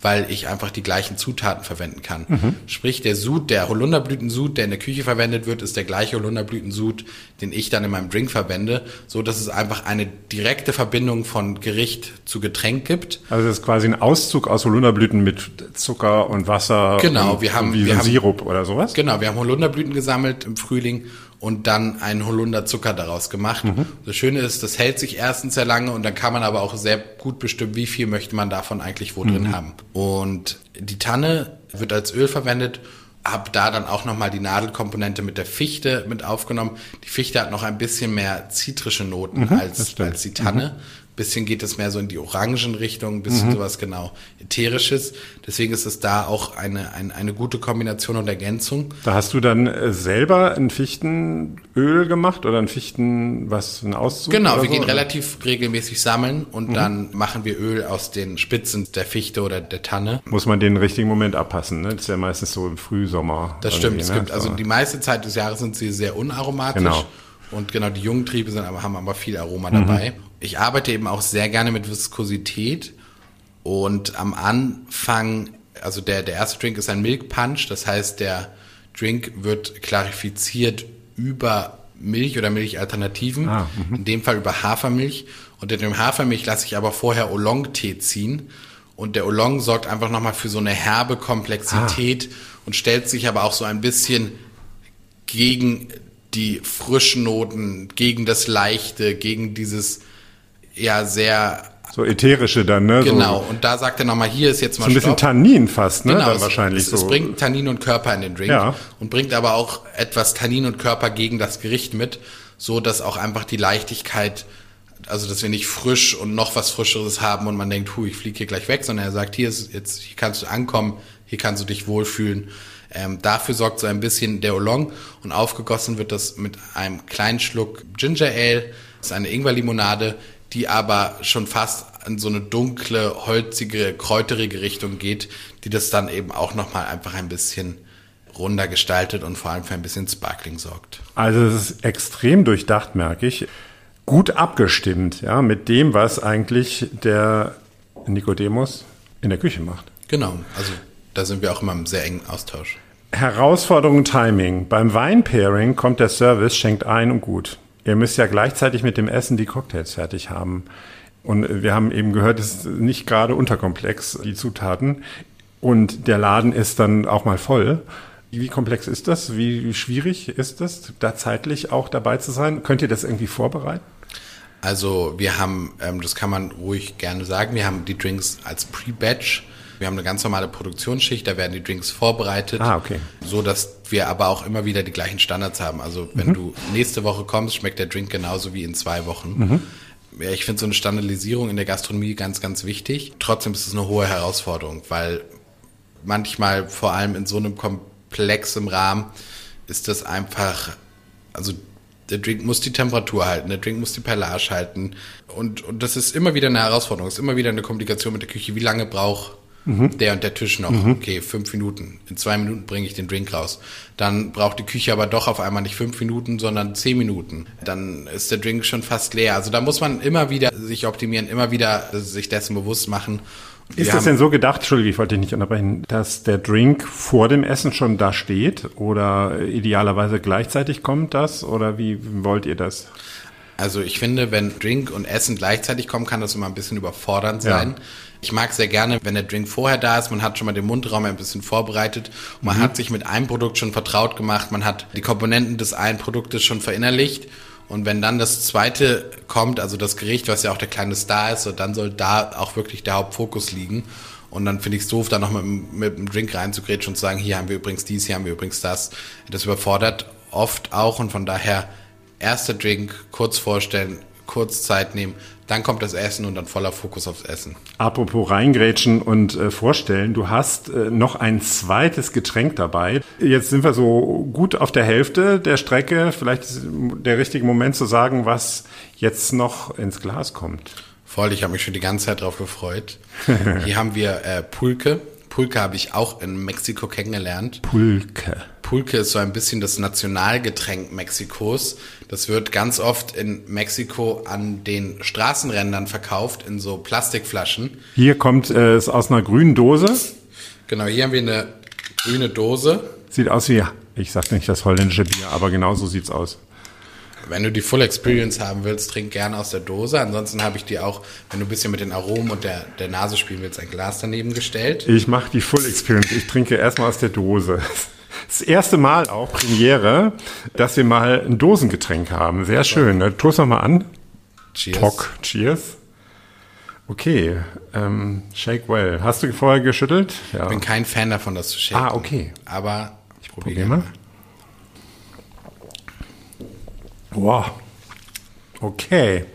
weil ich einfach die gleichen Zutaten verwenden kann. Mhm. Sprich, der Sud, der Holunderblütensud, der in der Küche verwendet wird, ist der gleiche Holunderblütensud, den ich dann in meinem Drink verwende, so dass es einfach eine direkte Verbindung von Gericht zu Getränk gibt. Also das ist quasi ein Auszug aus Holunderblüten mit Zucker und Wasser. Genau, und, wir haben wie wir haben, Sirup oder sowas. Genau, wir haben Holunderblüten gesammelt im Frühling und dann einen Holunderzucker daraus gemacht. Mhm. Das Schöne ist, das hält sich erstens sehr lange und dann kann man aber auch sehr gut bestimmen, wie viel möchte man davon eigentlich wo mhm. drin haben. Und die Tanne wird als Öl verwendet habe da dann auch nochmal die Nadelkomponente mit der Fichte mit aufgenommen. Die Fichte hat noch ein bisschen mehr zitrische Noten mhm, als, als die Tanne. Mhm bisschen geht es mehr so in die Orangenrichtung, ein bisschen mhm. sowas genau ätherisches. Deswegen ist es da auch eine, eine, eine gute Kombination und Ergänzung. Da hast du dann äh, selber ein Fichtenöl gemacht oder ein Fichten, was, ein Auszug? Genau, wir so, gehen oder? relativ regelmäßig sammeln und mhm. dann machen wir Öl aus den Spitzen der Fichte oder der Tanne. Muss man den richtigen Moment abpassen, ne? Das ist ja meistens so im Frühsommer. Das stimmt, es ne? gibt, also die meiste Zeit des Jahres sind sie sehr unaromatisch. Genau. Und genau, die jungen Triebe sind aber, haben aber viel Aroma mhm. dabei. Ich arbeite eben auch sehr gerne mit Viskosität. Und am Anfang, also der, der erste Drink ist ein Milk Punch. Das heißt, der Drink wird klarifiziert über Milch oder Milchalternativen. Ah, mhm. in dem Fall über Hafermilch. Und in dem Hafermilch lasse ich aber vorher Oolong-Tee ziehen. Und der Oolong sorgt einfach nochmal für so eine herbe Komplexität ah. und stellt sich aber auch so ein bisschen gegen die frischen Noten, gegen das Leichte, gegen dieses ja sehr so ätherische dann, ne? Genau, so, und da sagt er nochmal, hier ist jetzt mal So ein bisschen Stopp. Tannin fast, ne? Genau, dann es, wahrscheinlich es, so. es bringt Tannin und Körper in den Drink ja. und bringt aber auch etwas Tannin und Körper gegen das Gericht mit, so dass auch einfach die Leichtigkeit, also dass wir nicht frisch und noch was Frischeres haben und man denkt, hu, ich fliege hier gleich weg, sondern er sagt, hier ist jetzt, hier kannst du ankommen, hier kannst du dich wohlfühlen. Ähm, dafür sorgt so ein bisschen der Oolong und aufgegossen wird das mit einem kleinen Schluck Ginger Ale. Das ist eine Ingwerlimonade, die aber schon fast in so eine dunkle, holzige, kräuterige Richtung geht, die das dann eben auch nochmal einfach ein bisschen runder gestaltet und vor allem für ein bisschen Sparkling sorgt. Also es ist extrem durchdacht, merke ich. Gut abgestimmt, ja, mit dem, was eigentlich der Nikodemus in der Küche macht. Genau, also da sind wir auch immer im sehr engen Austausch. Herausforderung Timing. Beim Weinpairing kommt der Service, schenkt ein und gut. Ihr müsst ja gleichzeitig mit dem Essen die Cocktails fertig haben. Und wir haben eben gehört, es ist nicht gerade unterkomplex, die Zutaten. Und der Laden ist dann auch mal voll. Wie komplex ist das? Wie schwierig ist das, da zeitlich auch dabei zu sein? Könnt ihr das irgendwie vorbereiten? Also wir haben, ähm, das kann man ruhig gerne sagen, wir haben die Drinks als Pre-Batch. Wir haben eine ganz normale Produktionsschicht, da werden die Drinks vorbereitet, ah, okay. so dass wir aber auch immer wieder die gleichen Standards haben. Also wenn mhm. du nächste Woche kommst, schmeckt der Drink genauso wie in zwei Wochen. Mhm. Ja, ich finde so eine Standardisierung in der Gastronomie ganz, ganz wichtig. Trotzdem ist es eine hohe Herausforderung, weil manchmal vor allem in so einem komplexen Rahmen ist das einfach, also der Drink muss die Temperatur halten, der Drink muss die Perlage halten. Und, und das ist immer wieder eine Herausforderung, es ist immer wieder eine Komplikation mit der Küche. Wie lange braucht mhm. der und der Tisch noch? Mhm. Okay, fünf Minuten. In zwei Minuten bringe ich den Drink raus. Dann braucht die Küche aber doch auf einmal nicht fünf Minuten, sondern zehn Minuten. Dann ist der Drink schon fast leer. Also da muss man immer wieder sich optimieren, immer wieder sich dessen bewusst machen. Ist das denn so gedacht, Entschuldige, ich wollte dich nicht unterbrechen, dass der Drink vor dem Essen schon da steht oder idealerweise gleichzeitig kommt das oder wie wollt ihr das? Also ich finde, wenn Drink und Essen gleichzeitig kommen, kann das immer ein bisschen überfordernd sein. Ja. Ich mag sehr gerne, wenn der Drink vorher da ist, man hat schon mal den Mundraum ein bisschen vorbereitet, man mhm. hat sich mit einem Produkt schon vertraut gemacht, man hat die Komponenten des einen Produktes schon verinnerlicht und wenn dann das zweite kommt, also das Gericht, was ja auch der kleine Star ist, so, dann soll da auch wirklich der Hauptfokus liegen. Und dann finde ich es doof, da noch mit, mit einem Drink reinzugrätschen und zu sagen, hier haben wir übrigens dies, hier haben wir übrigens das. Das überfordert oft auch und von daher erster Drink, kurz vorstellen, kurz Zeit nehmen, dann kommt das Essen und dann voller Fokus aufs Essen. Apropos reingrätschen und äh, vorstellen, du hast äh, noch ein zweites Getränk dabei. Jetzt sind wir so gut auf der Hälfte der Strecke. Vielleicht ist der richtige Moment zu sagen, was jetzt noch ins Glas kommt. Voll, ich habe mich schon die ganze Zeit drauf gefreut. *laughs* Hier haben wir äh, Pulque. Pulque habe ich auch in Mexiko kennengelernt. Pulque. Pulque ist so ein bisschen das Nationalgetränk Mexikos. Das wird ganz oft in Mexiko an den Straßenrändern verkauft, in so Plastikflaschen. Hier kommt äh, es aus einer grünen Dose. Genau, hier haben wir eine grüne Dose. Sieht aus wie, ich sag nicht das holländische Bier, aber genau so sieht's aus. Wenn du die Full Experience haben willst, trink gerne aus der Dose. Ansonsten habe ich dir auch, wenn du ein bisschen mit den Aromen und der, der Nase spielen willst, ein Glas daneben gestellt. Ich mache die Full Experience. Ich trinke erstmal aus der Dose *laughs* das erste Mal auch Premiere, dass wir mal ein Dosengetränk haben. Sehr schön. Ne? Toast mal an. Cheers. Talk. Cheers. Okay, ähm, shake well. Hast du vorher geschüttelt? Ja. Ich bin kein Fan davon, das zu shaken. Ah, okay. Aber ich probiere mal. Wow. Okay.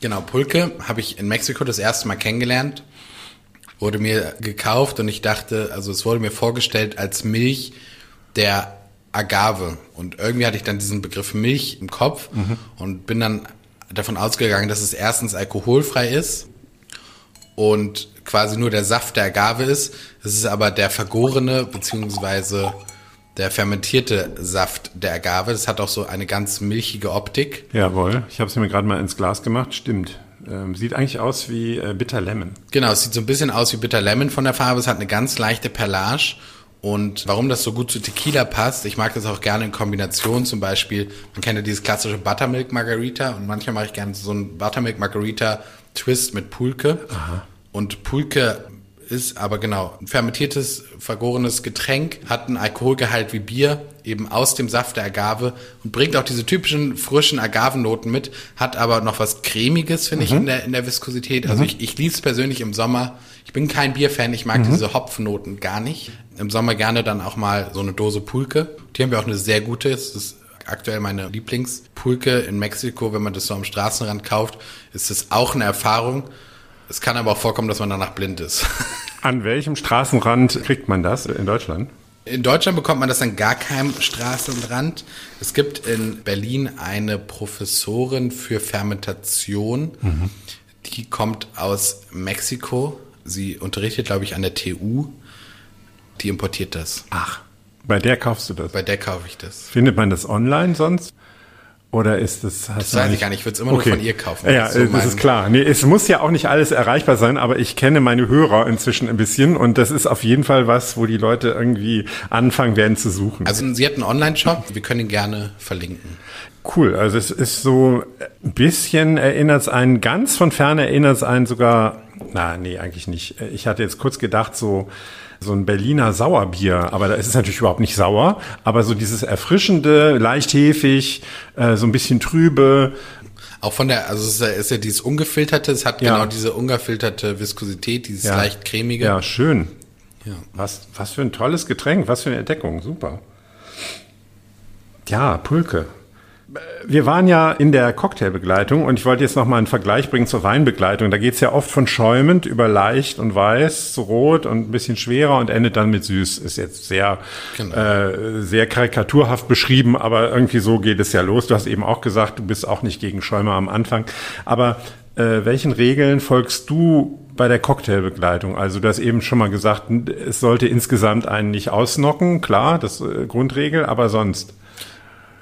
Genau, Pulque habe ich in Mexiko das erste Mal kennengelernt wurde mir gekauft und ich dachte, also es wurde mir vorgestellt als Milch der Agave. Und irgendwie hatte ich dann diesen Begriff Milch im Kopf mhm. und bin dann davon ausgegangen, dass es erstens alkoholfrei ist und quasi nur der Saft der Agave ist. Es ist aber der vergorene beziehungsweise der fermentierte Saft der Agave. Das hat auch so eine ganz milchige Optik. Jawohl, ich habe es mir gerade mal ins Glas gemacht. Stimmt. Ähm, sieht eigentlich aus wie äh, Bitter Lemon. Genau, es sieht so ein bisschen aus wie Bitter Lemon von der Farbe. Es hat eine ganz leichte Perlage. Und warum das so gut zu Tequila passt, ich mag das auch gerne in Kombination zum Beispiel. Man kennt ja dieses klassische Buttermilk Margarita und manchmal mache ich gerne so ein Buttermilk Margarita Twist mit Pulque. Aha. Und Pulque ist aber genau ein fermentiertes, vergorenes Getränk, hat einen Alkoholgehalt wie Bier, eben aus dem Saft der Agave und bringt auch diese typischen frischen Agavennoten mit, hat aber noch was cremiges, finde mhm. ich, in der, in der Viskosität. Also mhm. ich, ich liebe es persönlich im Sommer. Ich bin kein Bierfan, ich mag mhm. diese Hopfennoten gar nicht. Im Sommer gerne dann auch mal so eine Dose Pulque. Die haben wir auch eine sehr gute, es ist aktuell meine Lieblingspulque in Mexiko, wenn man das so am Straßenrand kauft, ist es auch eine Erfahrung. Es kann aber auch vorkommen, dass man danach blind ist. *laughs* An welchem Straßenrand kriegt man das in Deutschland? In Deutschland bekommt man das an gar keinem Straßenrand. Es gibt in Berlin eine Professorin für Fermentation, mhm. die kommt aus Mexiko. Sie unterrichtet, glaube ich, an der TU. Die importiert das. Ach, bei der kaufst du das? Bei der kaufe ich das. Findet man das online sonst? Oder ist das? Das weiß ich gar nicht. Ich würde es immer Okay. nur von ihr kaufen. Ja, Das ist so das ist klar. Nee, es muss ja auch nicht alles erreichbar sein, aber ich kenne meine Hörer inzwischen ein bisschen und das ist auf jeden Fall was, wo die Leute irgendwie anfangen werden zu suchen. Also sie hat einen Online-Shop. Wir können ihn gerne verlinken. Cool, also es ist so ein bisschen erinnert es einen, ganz von ferne erinnert es einen sogar, na nee, eigentlich nicht. Ich hatte jetzt kurz gedacht, so so ein Berliner Sauerbier, aber da ist es natürlich überhaupt nicht sauer, aber so dieses erfrischende, leicht hefig, äh, so ein bisschen trübe. Auch von der, also es ist ja, ist ja dieses ungefilterte, es hat Ja. genau diese ungefilterte Viskosität, dieses Ja. leicht cremige. Ja, schön. Ja. Was, was für ein tolles Getränk, was für eine Entdeckung, super. Ja, Pulke. Wir waren ja in der Cocktailbegleitung und ich wollte jetzt noch mal einen Vergleich bringen zur Weinbegleitung. Da geht's ja oft von schäumend über leicht und weiß zu rot und ein bisschen schwerer und endet dann mit süß. Ist jetzt sehr, Genau. äh, sehr karikaturhaft beschrieben, aber irgendwie so geht es ja los. Du hast eben auch gesagt, du bist auch nicht gegen Schäumer am Anfang. Aber äh, welchen Regeln folgst du bei der Cocktailbegleitung? Also du hast eben schon mal gesagt, es sollte insgesamt einen nicht ausnocken, klar, das äh, Grundregel, aber sonst.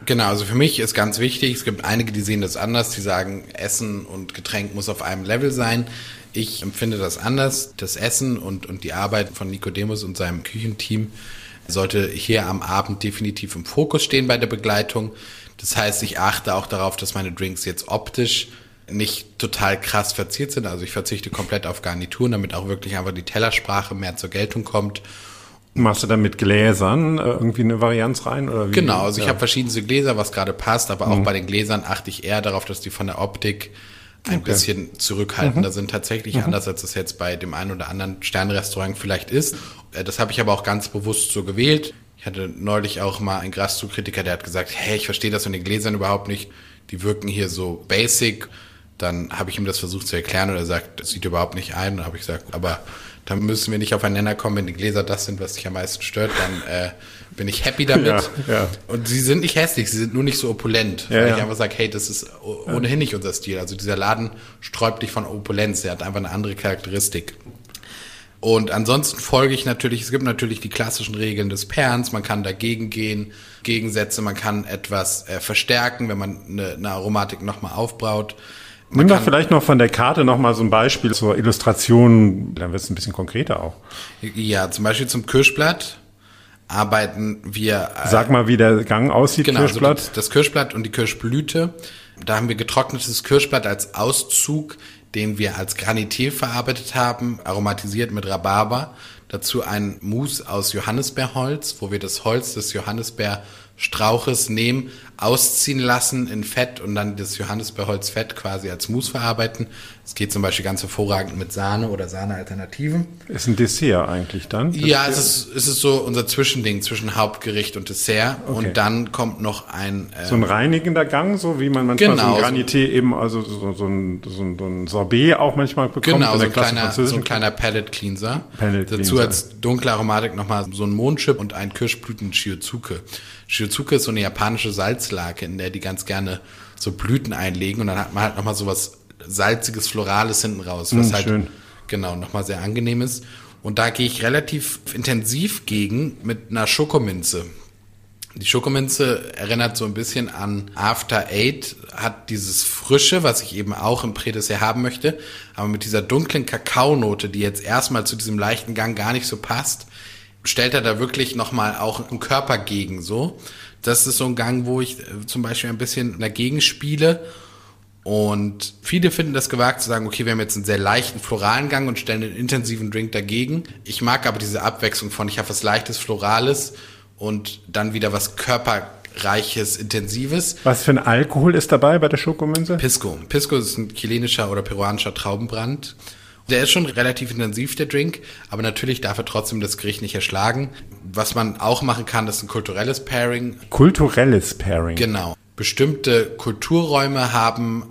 Genau, also für mich ist ganz wichtig, es gibt einige, die sehen das anders, die sagen, Essen und Getränk muss auf einem Level sein. Ich empfinde das anders. Das Essen und, und die Arbeit von Nicodemus und seinem Küchenteam sollte hier am Abend definitiv im Fokus stehen bei der Begleitung. Das heißt, ich achte auch darauf, dass meine Drinks jetzt optisch nicht total krass verziert sind. Also ich verzichte komplett auf Garnituren, damit auch wirklich einfach die Tellersprache mehr zur Geltung kommt. Machst du dann mit Gläsern äh, irgendwie eine Varianz rein? Oder wie? Genau, also ich ja. habe verschiedenste Gläser, was gerade passt, aber auch bei den Gläsern achte ich eher darauf, dass die von der Optik ein bisschen zurückhaltender sind, tatsächlich anders als es jetzt bei dem einen oder anderen Sternrestaurant vielleicht ist. Äh, Das habe ich aber auch ganz bewusst so gewählt. Ich hatte neulich auch mal einen Gastro-Kritiker, der hat gesagt, hey, ich verstehe das von den Gläsern überhaupt nicht. Die wirken hier so basic. Dann habe ich ihm das versucht zu erklären und er sagt, das sieht überhaupt nicht ein. Und habe ich gesagt, aber dann müssen wir nicht aufeinander kommen, wenn die Gläser das sind, was dich am meisten stört, dann äh, bin ich happy damit. Ja, ja. Und sie sind nicht hässlich, sie sind nur nicht so opulent. Ja, weil ich einfach sage, hey, das ist ohnehin nicht unser Stil. Also dieser Laden sträubt dich von Opulenz, er hat einfach eine andere Charakteristik. Und ansonsten folge ich natürlich, es gibt natürlich die klassischen Regeln des Perns, man kann dagegen gehen, Gegensätze, man kann etwas äh, verstärken, wenn man eine, eine Aromatik nochmal aufbraut. Nimm doch vielleicht noch von der Karte noch mal so ein Beispiel zur Illustration, dann wird es ein bisschen konkreter auch. Ja, zum Beispiel zum Kirschblatt arbeiten wir äh, Sag mal, wie der Gang aussieht, Genau, Kirschblatt. Also das, das Kirschblatt und die Kirschblüte. Da haben wir getrocknetes Kirschblatt als Auszug, den wir als Granité verarbeitet haben, aromatisiert mit Rhabarber. Dazu ein Mousse aus Johannisbeerholz, wo wir das Holz des Johannisbeerstrauches nehmen, ausziehen lassen in Fett und dann das Johannisbeerholzfett quasi als Mousse verarbeiten. Es geht zum Beispiel ganz hervorragend mit Sahne oder Sahnealternativen. Ist ein Dessert eigentlich dann. Das- Ja, es ist, es ist so unser Zwischending zwischen Hauptgericht und Dessert. Okay. Und dann kommt noch ein äh, So ein reinigender Gang, so wie man manchmal Genau, so ein Granité eben, also so, so, ein, so, ein, so ein Sorbet auch manchmal bekommt. Genau, in so ein, kleiner, so ein kleiner Palette Cleanser. Palette Dazu Cleanser. als dunkle Aromatik nochmal so ein Mondchip und ein Kirschblüten Shiotsuke. Shiotsuke ist so eine japanische Salzlake, in der die ganz gerne so Blüten einlegen und dann hat man halt nochmal so was salziges, florales hinten raus, was Mm, halt schön. genau nochmal sehr angenehm ist. Und da gehe ich relativ intensiv gegen mit einer Schokominze. Die Schokominze erinnert so ein bisschen an After Eight, hat dieses Frische, was ich eben auch im Prädessert haben möchte, aber mit dieser dunklen Kakaonote, die jetzt erstmal zu diesem leichten Gang gar nicht so passt, stellt er da wirklich nochmal auch einen Körper gegen, so. Das ist so ein Gang, wo ich äh, zum Beispiel ein bisschen dagegen spiele. Und viele finden das gewagt zu sagen, okay, wir haben jetzt einen sehr leichten floralen Gang und stellen einen intensiven Drink dagegen. Ich mag aber diese Abwechslung von, ich habe was leichtes, florales und dann wieder was körperreiches, intensives. Was für ein Alkohol ist dabei bei der Schokominze? Pisco. Pisco ist ein chilenischer oder peruanischer Traubenbrand. Der ist schon relativ intensiv, der Drink, aber natürlich darf er trotzdem das Gericht nicht erschlagen. Was man auch machen kann, ist ein kulturelles Pairing. Kulturelles Pairing. Genau. Bestimmte Kulturräume haben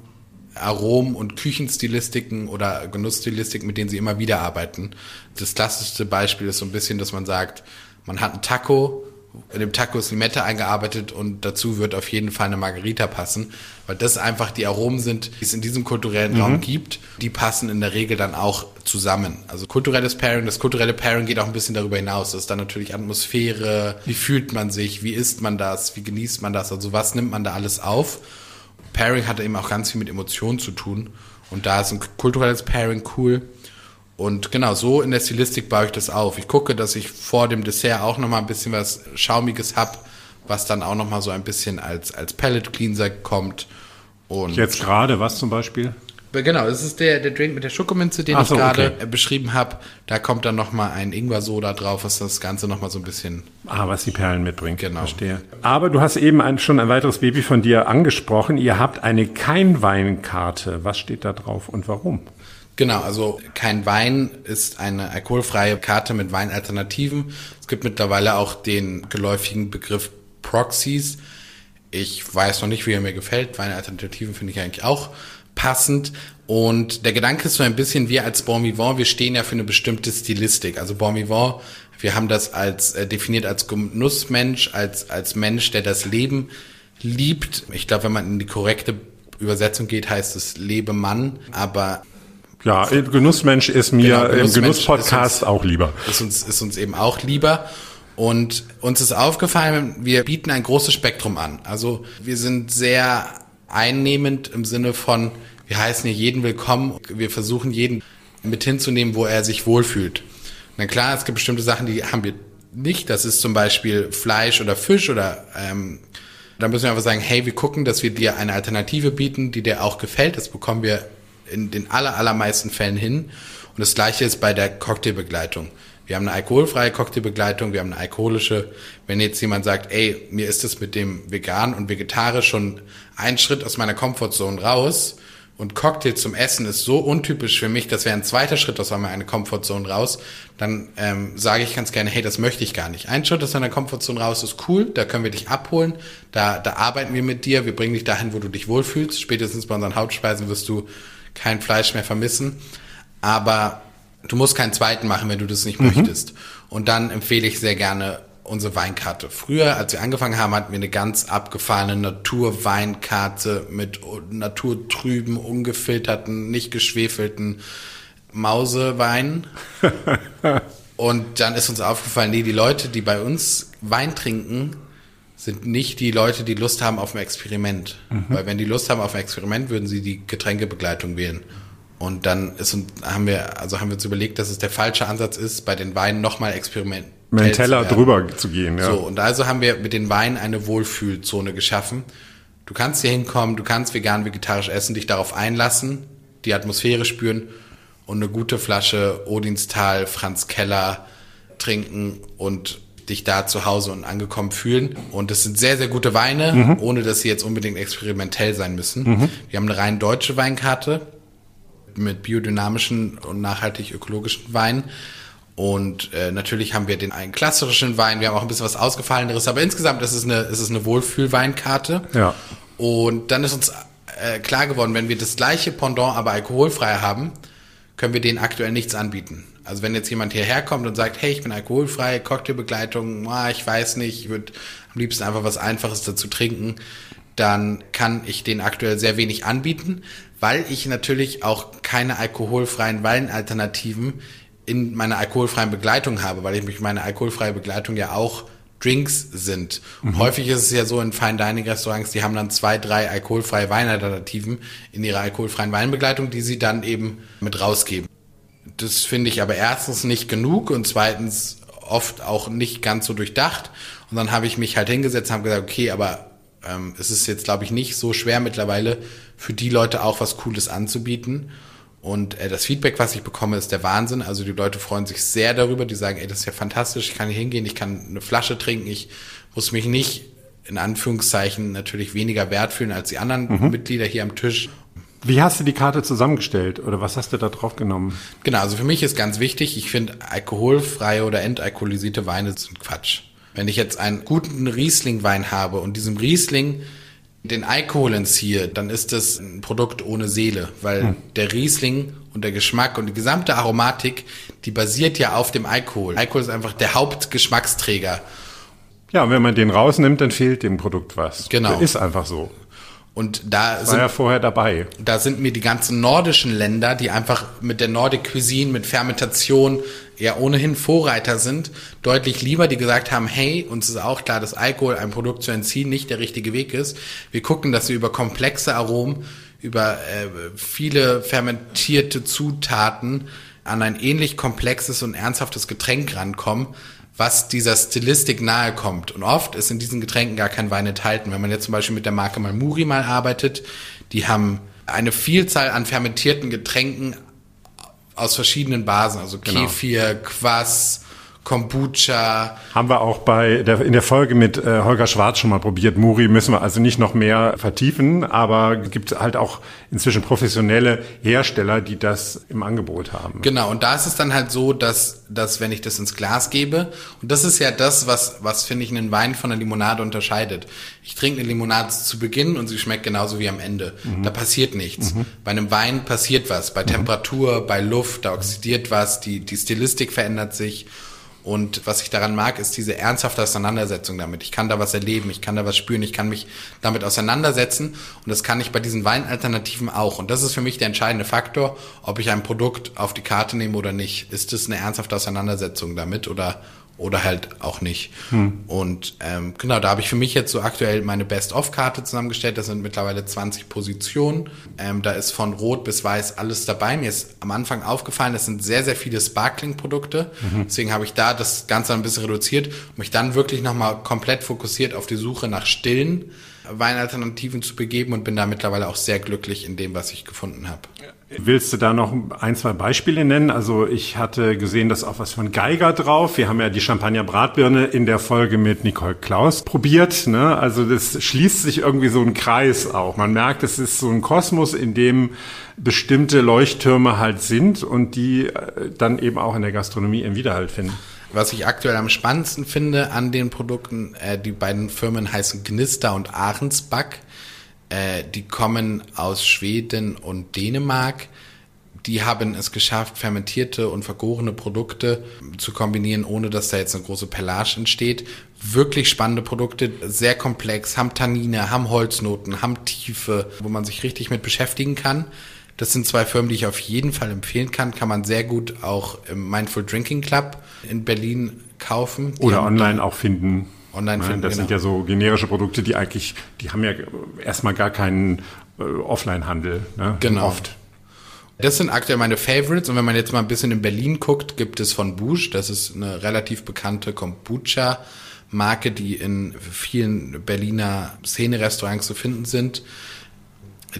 Aromen und Küchenstilistiken oder Genussstilistiken, mit denen sie immer wieder arbeiten. Das klassischste Beispiel ist so ein bisschen, dass man sagt, man hat einen Taco, in dem Taco ist Limette eingearbeitet und dazu wird auf jeden Fall eine Margarita passen, weil das einfach die Aromen sind, die es in diesem kulturellen Raum gibt. Die passen in der Regel dann auch zusammen. Also kulturelles Pairing, das kulturelle Pairing geht auch ein bisschen darüber hinaus. Das ist dann natürlich Atmosphäre, wie fühlt man sich, wie isst man das, wie genießt man das, also was nimmt man da alles auf. Pairing hat eben auch ganz viel mit Emotionen zu tun. Und da ist ein kulturelles Pairing cool. Und genau so in der Stilistik baue ich das auf. Ich gucke, dass ich vor dem Dessert auch nochmal ein bisschen was Schaumiges hab, was dann auch nochmal so ein bisschen als, als Palette Cleanser kommt. Und Jetzt gerade, was zum Beispiel? Genau, das ist der, der Drink mit der Schokominze, den Ach ich so, gerade okay. beschrieben habe. Da kommt dann nochmal ein Ingwer-Soda drauf, was das Ganze nochmal so ein bisschen Ah, was die Perlen mitbringt. Genau. Verstehe. Aber du hast eben ein, schon ein weiteres Baby von dir angesprochen. Ihr habt eine Kein-Wein-Karte. Was steht da drauf und warum? Genau, also kein Wein ist eine alkoholfreie Karte mit Weinalternativen. Es gibt mittlerweile auch den geläufigen Begriff Proxies. Ich weiß noch nicht, wie er mir gefällt. Weinalternativen finde ich eigentlich auch passend. Und der Gedanke ist so ein bisschen, wir als Bon Vivant, wir stehen ja für eine bestimmte Stilistik. Also Bon Vivant, wir haben das als äh, definiert als Genussmensch, als, als Mensch, der das Leben liebt. Ich glaube, wenn man in die korrekte Übersetzung geht, heißt es Lebemann. Aber Ja, Genussmensch ist mir Genau, im Genusspodcast auch lieber. ist uns, ist uns eben auch lieber. Und uns ist aufgefallen, wir bieten ein großes Spektrum an. Also wir sind sehr einnehmend im Sinne von, wir heißen hier jeden willkommen. Wir versuchen jeden mit hinzunehmen, wo er sich wohlfühlt. Na klar, es gibt bestimmte Sachen, die haben wir nicht. Das ist zum Beispiel Fleisch oder Fisch oder ähm, da müssen wir einfach sagen, hey, wir gucken, dass wir dir eine Alternative bieten, die dir auch gefällt. Das bekommen wir in den aller, allermeisten Fällen hin. Und das gleiche ist bei der Cocktailbegleitung. Wir haben eine alkoholfreie Cocktailbegleitung, wir haben eine alkoholische. Wenn jetzt jemand sagt, ey, mir ist es mit dem vegan und vegetarisch schon ein Schritt aus meiner Comfortzone raus und Cocktail zum Essen ist so untypisch für mich, das wäre ein zweiter Schritt aus meiner Comfortzone raus, dann ähm, sage ich ganz gerne, hey, das möchte ich gar nicht. Ein Schritt aus deiner Comfortzone raus ist cool, da können wir dich abholen, da, da arbeiten wir mit dir, wir bringen dich dahin, wo du dich wohlfühlst. Spätestens bei unseren Hauptspeisen wirst du kein Fleisch mehr vermissen. Aber du musst keinen zweiten machen, wenn du das nicht möchtest. Und dann empfehle ich sehr gerne unsere Weinkarte. Früher, als wir angefangen haben, hatten wir eine ganz abgefahrene Naturweinkarte mit naturtrüben, ungefilterten, nicht geschwefelten Mausewein. *laughs* Und dann ist uns aufgefallen, nee, die Leute, die bei uns Wein trinken, sind nicht die Leute, die Lust haben auf ein Experiment. Weil wenn die Lust haben auf ein Experiment, würden sie die Getränkebegleitung wählen. Und dann ist haben wir, also haben wir uns überlegt, dass es der falsche Ansatz ist, bei den Weinen nochmal experimentell Mit einem zu Teller werden. drüber zu gehen, ja. So, und also haben wir mit den Weinen eine Wohlfühlzone geschaffen. Du kannst hier hinkommen, du kannst vegan, vegetarisch essen, dich darauf einlassen, die Atmosphäre spüren und eine gute Flasche Odinstal, Franz Keller trinken und dich da zu Hause und angekommen fühlen. Und das sind sehr, sehr gute Weine, ohne dass sie jetzt unbedingt experimentell sein müssen. Wir haben eine rein deutsche Weinkarte mit biodynamischen und nachhaltig ökologischen Weinen. Und äh, natürlich haben wir den einen klassischen Wein, wir haben auch ein bisschen was Ausgefalleneres, aber insgesamt ist es eine, ist es eine Wohlfühlweinkarte. Ja. Und dann ist uns äh, klar geworden, wenn wir das gleiche Pendant aber alkoholfrei haben, können wir denen aktuell nichts anbieten. Also wenn jetzt jemand hierher kommt und sagt, hey, ich bin alkoholfrei, Cocktailbegleitung, ah, ich weiß nicht, ich würde am liebsten einfach was Einfaches dazu trinken, dann kann ich den aktuell sehr wenig anbieten, weil ich natürlich auch keine alkoholfreien Weinalternativen in meiner alkoholfreien Begleitung habe, weil ich mich meine alkoholfreie Begleitung ja auch Drinks sind. Und häufig ist es ja so in Fine Dining Restaurants, die haben dann zwei, drei alkoholfreie Weinalternativen in ihrer alkoholfreien Weinbegleitung, die sie dann eben mit rausgeben. Das finde ich aber erstens nicht genug und zweitens oft auch nicht ganz so durchdacht. Und dann habe ich mich halt hingesetzt und habe gesagt, okay, aber ähm, es ist jetzt, glaube ich, nicht so schwer mittlerweile für die Leute auch was Cooles anzubieten. Und äh, das Feedback, was ich bekomme, ist der Wahnsinn. Also die Leute freuen sich sehr darüber. Die sagen, ey, das ist ja fantastisch. Ich kann hier hingehen, ich kann eine Flasche trinken. Ich muss mich nicht in Anführungszeichen natürlich weniger wert fühlen als die anderen Mitglieder hier am Tisch. Wie hast du die Karte zusammengestellt oder was hast du da drauf genommen? Genau, also für mich ist ganz wichtig, ich finde alkoholfreie oder entalkoholisierte Weine sind Quatsch. Wenn ich jetzt einen guten Riesling-Wein habe und diesem Riesling den Alkohol entziehe, dann ist das ein Produkt ohne Seele, weil der Riesling und der Geschmack und die gesamte Aromatik, die basiert ja auf dem Alkohol. Alkohol ist einfach der Hauptgeschmacksträger. Ja, und wenn man den rausnimmt, dann fehlt dem Produkt was. Genau. Das ist einfach so. Und da War sind, ja vorher dabei. da sind mir die ganzen nordischen Länder, die einfach mit der Nordic Cuisine, mit Fermentation ja ohnehin Vorreiter sind, deutlich lieber, die gesagt haben, hey, uns ist auch klar, dass Alkohol ein Produkt zu entziehen nicht der richtige Weg ist. Wir gucken, dass wir über komplexe Aromen, über äh, viele fermentierte Zutaten an ein ähnlich komplexes und ernsthaftes Getränk rankommen, was dieser Stilistik nahe kommt. Und oft ist in diesen Getränken gar kein Wein enthalten. Wenn man jetzt zum Beispiel mit der Marke Malmuri mal arbeitet, die haben eine Vielzahl an fermentierten Getränken aus verschiedenen Basen, also Genau. Kefir, Quass, Kombucha. Haben wir auch bei der, in der Folge mit äh, Holger Schwarz schon mal probiert. Muri müssen wir also nicht noch mehr vertiefen, aber es gibt halt auch inzwischen professionelle Hersteller, die das im Angebot haben. Genau, und da ist es dann halt so, dass, dass wenn ich das ins Glas gebe, und das ist ja das, was, was finde ich einen Wein von einer Limonade unterscheidet. Ich trinke eine Limonade zu Beginn und sie schmeckt genauso wie am Ende. Da passiert nichts. Bei einem Wein passiert was. Bei Temperatur, bei Luft, da oxidiert was, die, die Stilistik verändert sich. Und was ich daran mag, ist diese ernsthafte Auseinandersetzung damit. Ich kann da was erleben, ich kann da was spüren, ich kann mich damit auseinandersetzen. Und das kann ich bei diesen Weinalternativen auch. Und das ist für mich der entscheidende Faktor, ob ich ein Produkt auf die Karte nehme oder nicht. Ist es eine ernsthafte Auseinandersetzung damit oder, oder halt auch nicht. Und ähm, genau, da habe ich für mich jetzt so aktuell meine Best-of-Karte zusammengestellt. Das sind mittlerweile 20 Positionen. Ähm, da ist von Rot bis Weiß alles dabei. Mir ist am Anfang aufgefallen, es sind sehr, sehr viele Sparkling-Produkte. Deswegen habe ich da das Ganze ein bisschen reduziert und mich dann wirklich nochmal komplett fokussiert auf die Suche nach stillen Weinalternativen zu begeben und bin da mittlerweile auch sehr glücklich in dem, was ich gefunden habe. Willst du da noch ein, zwei Beispiele nennen? Also ich hatte gesehen, dass auch was von Geiger drauf. Wir haben ja die Champagner Bratbirne in der Folge mit Nicole Klaus probiert. Ne? Also das schließt sich irgendwie so ein Kreis auch. Man merkt, es ist so ein Kosmos, in dem bestimmte Leuchttürme halt sind und die äh, dann eben auch in der Gastronomie ihren Widerhalt finden. Was ich aktuell am spannendsten finde an den Produkten, äh, die beiden Firmen heißen Gnister und Ahrensback. Äh, die kommen aus Schweden und Dänemark. Die haben es geschafft, fermentierte und vergorene Produkte zu kombinieren, ohne dass da jetzt eine große Pellage entsteht. Wirklich spannende Produkte, sehr komplex, haben Tannine, haben Holznoten, haben Tiefe, wo man sich richtig mit beschäftigen kann. Das sind zwei Firmen, die ich auf jeden Fall empfehlen kann. Kann man sehr gut auch im Mindful Drinking Club in Berlin kaufen. Die Oder online auch finden. Online Ne, finden, Das sind genau. ja so generische Produkte, die eigentlich, die haben ja erstmal gar keinen äh, Offline-Handel. Ne? Genau. Oft. Das sind aktuell meine Favorites. Und wenn man jetzt mal ein bisschen in Berlin guckt, gibt es von Bouge, das ist eine relativ bekannte Kombucha-Marke, die in vielen Berliner Szene-Restaurants zu finden sind.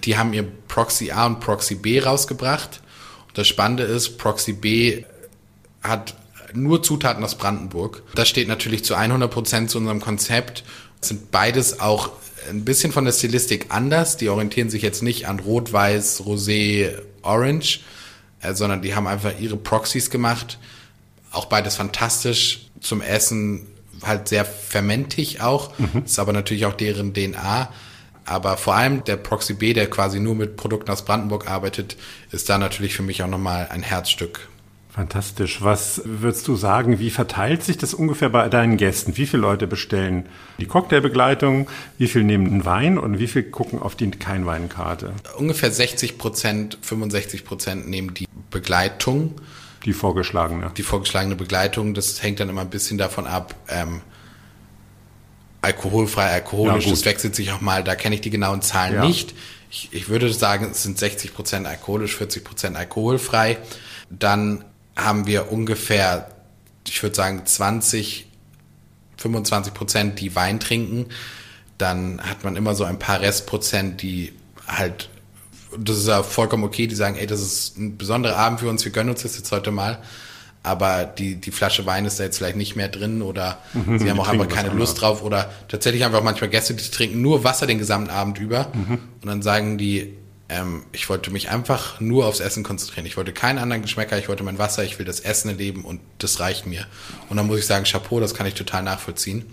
Die haben ihr Proxy A und Proxy B rausgebracht. Und das Spannende ist, Proxy B hat nur Zutaten aus Brandenburg. Das steht natürlich zu 100% zu unserem Konzept. Es sind beides auch ein bisschen von der Stilistik anders. Die orientieren sich jetzt nicht an Rot, Weiß, Rosé, Orange, äh, sondern die haben einfach ihre Proxys gemacht. Auch beides fantastisch zum Essen, halt sehr fermentig auch. Ist aber natürlich auch deren DNA. Aber vor allem der Proxy B, der quasi nur mit Produkten aus Brandenburg arbeitet, ist da natürlich für mich auch nochmal ein Herzstück. Fantastisch. Was würdest du sagen, wie verteilt sich das ungefähr bei deinen Gästen? Wie viele Leute bestellen die Cocktailbegleitung? Wie viel nehmen einen Wein und wie viel gucken auf die Kein-Wein-Karte? ungefähr 60 Prozent, 65 Prozent nehmen die Begleitung, Die vorgeschlagene. die vorgeschlagene Begleitung. Das hängt dann immer ein bisschen davon ab, ähm, alkoholfrei, alkoholisch, Ja, das wechselt sich auch mal, da kenne ich die genauen Zahlen Ja. nicht. Ich, ich würde sagen, es sind 60 Prozent alkoholisch, 40 Prozent alkoholfrei. Dann haben wir ungefähr, ich würde sagen, 20, 25 Prozent, die Wein trinken. Dann hat man immer so ein paar Restprozent, die halt, das ist ja vollkommen okay, die sagen, ey, das ist ein besonderer Abend für uns, wir gönnen uns das jetzt heute mal. Aber die, die Flasche Wein ist da jetzt vielleicht nicht mehr drin oder sie haben Mhm, auch einfach keine Lust drauf oder tatsächlich einfach manchmal Gäste, die trinken nur Wasser den gesamten Abend über Mhm. und dann sagen die, ähm, ich wollte mich einfach nur aufs Essen konzentrieren. Ich wollte keinen anderen Geschmäcker, ich wollte mein Wasser, ich will das Essen erleben und das reicht mir. Und dann muss ich sagen, Chapeau, das kann ich total nachvollziehen.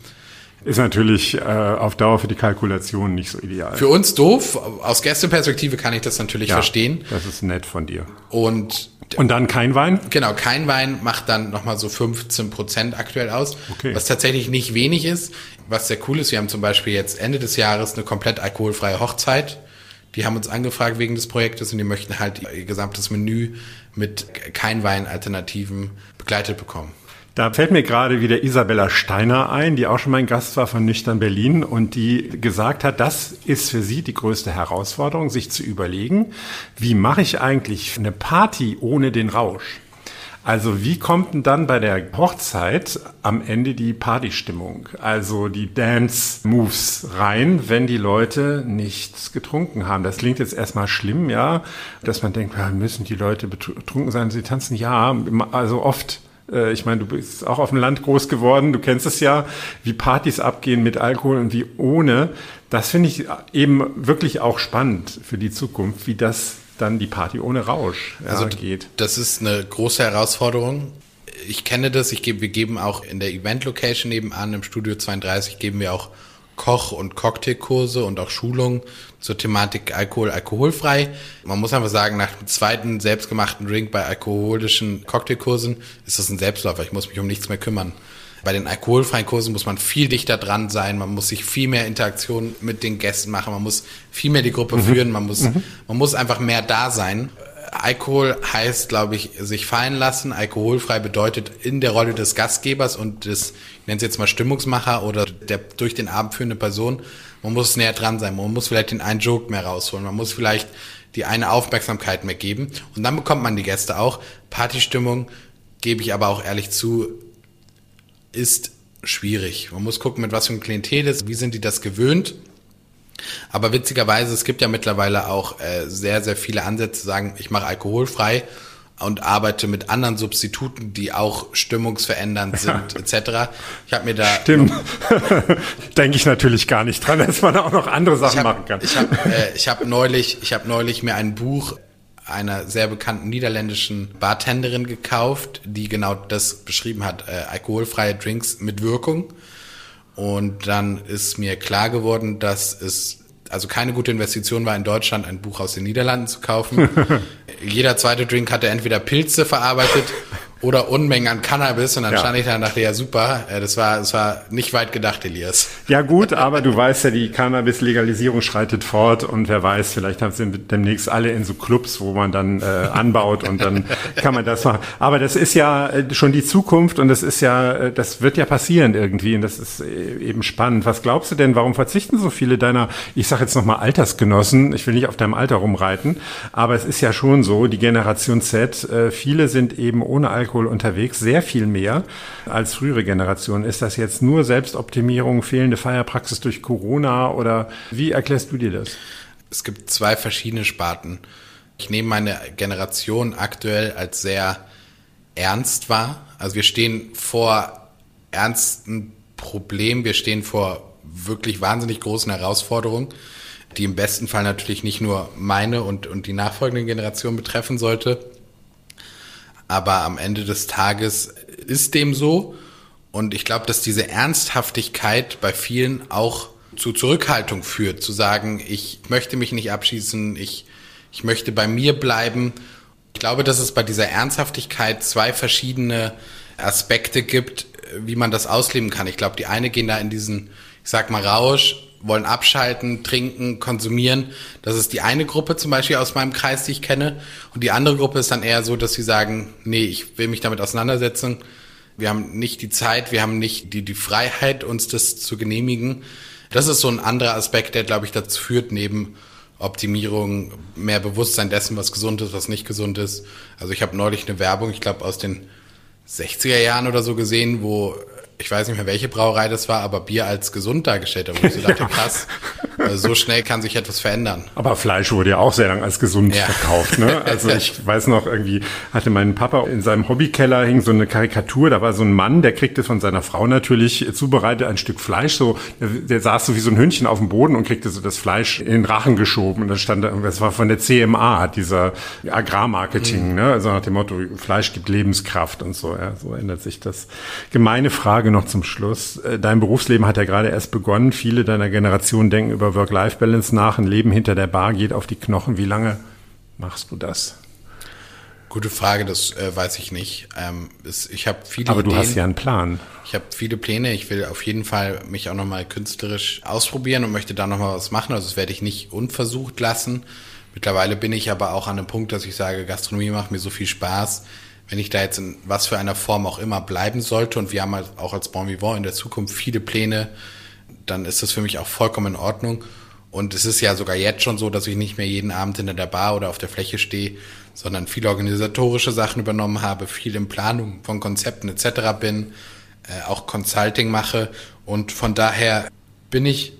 Ist natürlich äh, auf Dauer für die Kalkulation nicht so ideal. Für uns doof, aus Gästeperspektive kann ich das natürlich ja, verstehen. Das ist nett von dir. Und Und dann kein Wein? Genau, kein Wein macht dann nochmal so 15 Prozent aktuell aus, Okay. was tatsächlich nicht wenig ist. Was sehr cool ist, wir haben zum Beispiel jetzt Ende des Jahres eine komplett alkoholfreie Hochzeit. Die haben uns angefragt wegen des Projektes und die möchten halt ihr gesamtes Menü mit kein Wein-Alternativen begleitet bekommen. Da fällt mir gerade wieder Isabella Steiner ein, die auch schon mein Gast war von Nüchtern Berlin und die gesagt hat, das ist für sie die größte Herausforderung, sich zu überlegen, wie mache ich eigentlich eine Party ohne den Rausch? Also wie kommt denn dann bei der Hochzeit am Ende die Partystimmung, also die Dance-Moves rein, wenn die Leute nichts getrunken haben? Das klingt jetzt erstmal schlimm, ja, dass man denkt, müssen die Leute betrunken sein, sie tanzen? Ja, also oft äh, ich meine, du bist auch auf dem Land groß geworden, du kennst es ja, wie Partys abgehen mit Alkohol und wie ohne. Das finde ich eben wirklich auch spannend für die Zukunft, wie das dann die Party ohne Rausch ja, Also geht. das ist eine große Herausforderung. Ich kenne das, ich gebe, wir geben auch in der Event-Location nebenan im Studio 32 geben wir auch Koch- und Cocktailkurse und auch Schulungen zur Thematik Alkohol, alkoholfrei. Man muss einfach sagen, nach dem zweiten selbstgemachten Drink bei alkoholischen Cocktailkursen ist das ein Selbstläufer. Ich muss mich um nichts mehr kümmern. Bei den alkoholfreien Kursen muss man viel dichter dran sein, man muss sich viel mehr Interaktion mit den Gästen machen, man muss viel mehr die Gruppe führen, man muss, man muss einfach mehr da sein. Alkohol heißt, glaube ich, sich fallen lassen. Alkoholfrei bedeutet in der Rolle des Gastgebers und des, ich nenne es jetzt mal Stimmungsmacher oder der durch den Abend führende Person, man muss näher dran sein. Man muss vielleicht den einen Joke mehr rausholen. Man muss vielleicht die eine Aufmerksamkeit mehr geben. Und dann bekommt man die Gäste auch. Partystimmung, gebe ich aber auch ehrlich zu, ist schwierig. Man muss gucken, mit was für einem Klientel das, wie sind die das gewöhnt. Aber witzigerweise, es gibt ja mittlerweile auch äh, sehr, sehr viele Ansätze, zu sagen, ich mache alkoholfrei und arbeite mit anderen Substituten, die auch stimmungsverändernd sind, etc. Ich habe mir da Stimmt. *laughs* Denke ich natürlich gar nicht dran, dass man auch noch andere Sachen hab, machen kann. Ich habe äh, ich hab neulich, ich hab neulich mir ein Buch einer sehr bekannten niederländischen Bartenderin gekauft, die genau das beschrieben hat, äh, alkoholfreie Drinks mit Wirkung. Und dann ist mir klar geworden, dass es also keine gute Investition war, in Deutschland ein Buch aus den Niederlanden zu kaufen. *laughs* Jeder zweite Drink hatte entweder Pilze verarbeitet oder Unmengen an Cannabis und dann Ja. stand ich da und dachte, ja super, äh, das war, das war nicht weit gedacht, Elias. Ja gut, aber du weißt ja, die Cannabis-Legalisierung schreitet fort und wer weiß, vielleicht haben sie demnächst alle in so Clubs, wo man dann äh, anbaut und dann kann man das machen. Aber das ist ja äh, schon die Zukunft und das ist ja, äh, das wird ja passieren irgendwie und das ist eben spannend. Was glaubst du denn, warum verzichten so viele deiner, ich sage jetzt nochmal Altersgenossen, ich will nicht auf deinem Alter rumreiten, aber es ist ja schon so, die Generation Z, viele sind eben ohne Alkohol unterwegs, sehr viel mehr als frühere Generationen. Ist das jetzt nur Selbstoptimierung, fehlende Feierpraxis durch Corona oder wie erklärst du dir das? Es gibt zwei verschiedene Sparten. Ich nehme meine Generation aktuell als sehr ernst wahr. Also wir stehen vor ernsten Problemen, wir stehen vor wirklich wahnsinnig großen Herausforderungen, die im besten Fall natürlich nicht nur meine und, und die nachfolgende Generation betreffen sollte. Aber am Ende des Tages ist dem so. Und ich glaube, dass diese Ernsthaftigkeit bei vielen auch zu Zurückhaltung führt, zu sagen, ich möchte mich nicht abschießen, ich, ich möchte bei mir bleiben. Ich glaube, dass es bei dieser Ernsthaftigkeit zwei verschiedene Aspekte gibt, wie man das ausleben kann. Ich glaube, die eine gehen da in diesen, ich sag mal, Rausch, wollen abschalten, trinken, konsumieren. Das ist die eine Gruppe zum Beispiel aus meinem Kreis, die ich kenne. Und die andere Gruppe ist dann eher so, dass sie sagen, nee, ich will mich damit auseinandersetzen. Wir haben nicht die Zeit, wir haben nicht die, die Freiheit, uns das zu genehmigen. Das ist so ein anderer Aspekt, der, glaube ich, dazu führt, neben Optimierung, mehr Bewusstsein dessen, was gesund ist, was nicht gesund ist. Also ich habe neulich eine Werbung, ich glaube aus den 60er Jahren oder so gesehen, wo ich weiß nicht mehr, welche Brauerei das war, aber Bier als gesund dargestellt hat, wo ich so dachte, krass, also so schnell kann sich etwas verändern. Aber Fleisch wurde ja auch sehr lang als gesund Ja. verkauft. Ne? *laughs* Also ich weiß noch, irgendwie hatte mein Papa in seinem Hobbykeller hing so eine Karikatur, da war so ein Mann, der kriegte von seiner Frau natürlich zubereitet ein Stück Fleisch, so der, der saß so wie so ein Hündchen auf dem Boden und kriegte so das Fleisch in den Rachen geschoben. Und dann stand da irgendwas, das war von der CMA, dieser Agrarmarketing, ne? also nach dem Motto, Fleisch gibt Lebenskraft und so. Ja, so ändert sich das. Gemeine Frage noch zum Schluss. Äh, Dein Berufsleben hat ja gerade erst begonnen. Viele deiner Generation denken über Work-Life-Balance nach. Ein Leben hinter der Bar geht auf die Knochen. Wie lange machst du das? Gute Frage, das äh, weiß ich nicht. Ähm, es, ich habe viele Aber du Ideen. hast ja einen Plan. Ich habe viele Pläne. Ich will auf jeden Fall mich auch nochmal künstlerisch ausprobieren und möchte da nochmal was machen. Also das werde ich nicht unversucht lassen. Mittlerweile bin ich aber auch an einem Punkt, dass ich sage, Gastronomie macht mir so viel Spaß. Wenn ich da jetzt in was für einer Form auch immer bleiben sollte und wir haben halt auch als Bon Vivant in der Zukunft viele Pläne, dann ist das für mich auch vollkommen in Ordnung. Und es ist ja sogar jetzt schon so, dass ich nicht mehr jeden Abend hinter der Bar oder auf der Fläche stehe, sondern viele organisatorische Sachen übernommen habe, viel in Planung von Konzepten etc. bin, äh, auch Consulting mache. Und von daher bin ich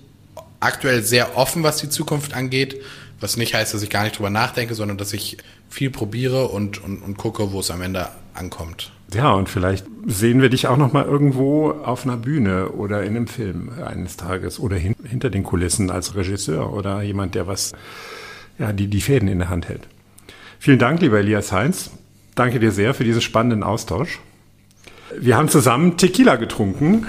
aktuell sehr offen, was die Zukunft angeht, was nicht heißt, dass ich gar nicht drüber nachdenke, sondern dass ich viel probiere und, und, und gucke, wo es am Ende ankommt. Ja, und vielleicht sehen wir dich auch noch mal irgendwo auf einer Bühne oder in einem Film eines Tages oder hin, hinter den Kulissen als Regisseur oder jemand, der was, ja, die, die Fäden in der Hand hält. Vielen Dank, lieber Elias Heinz. Danke dir sehr für diesen spannenden Austausch. Wir haben zusammen Tequila getrunken,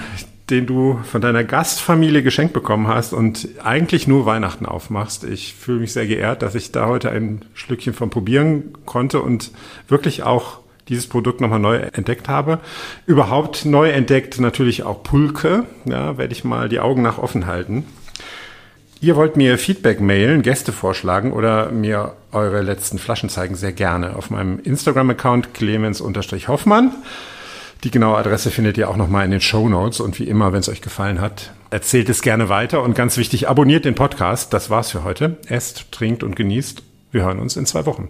den du von deiner Gastfamilie geschenkt bekommen hast und eigentlich nur Weihnachten aufmachst. Ich fühle mich sehr geehrt, dass ich da heute ein Schlückchen von probieren konnte und wirklich auch dieses Produkt nochmal neu entdeckt habe. Überhaupt neu entdeckt natürlich auch Pulke. Ja, werde ich mal die Augen nach offen halten. Ihr wollt mir Feedback mailen, Gäste vorschlagen oder mir eure letzten Flaschen zeigen, sehr gerne auf meinem Instagram-Account clemens-hoffmann. Die genaue Adresse findet ihr auch nochmal in den Show Notes. Und wie immer, wenn es euch gefallen hat, erzählt es gerne weiter. Und ganz wichtig, abonniert den Podcast. Das war's für heute. Esst, trinkt und genießt. Wir hören uns in zwei Wochen.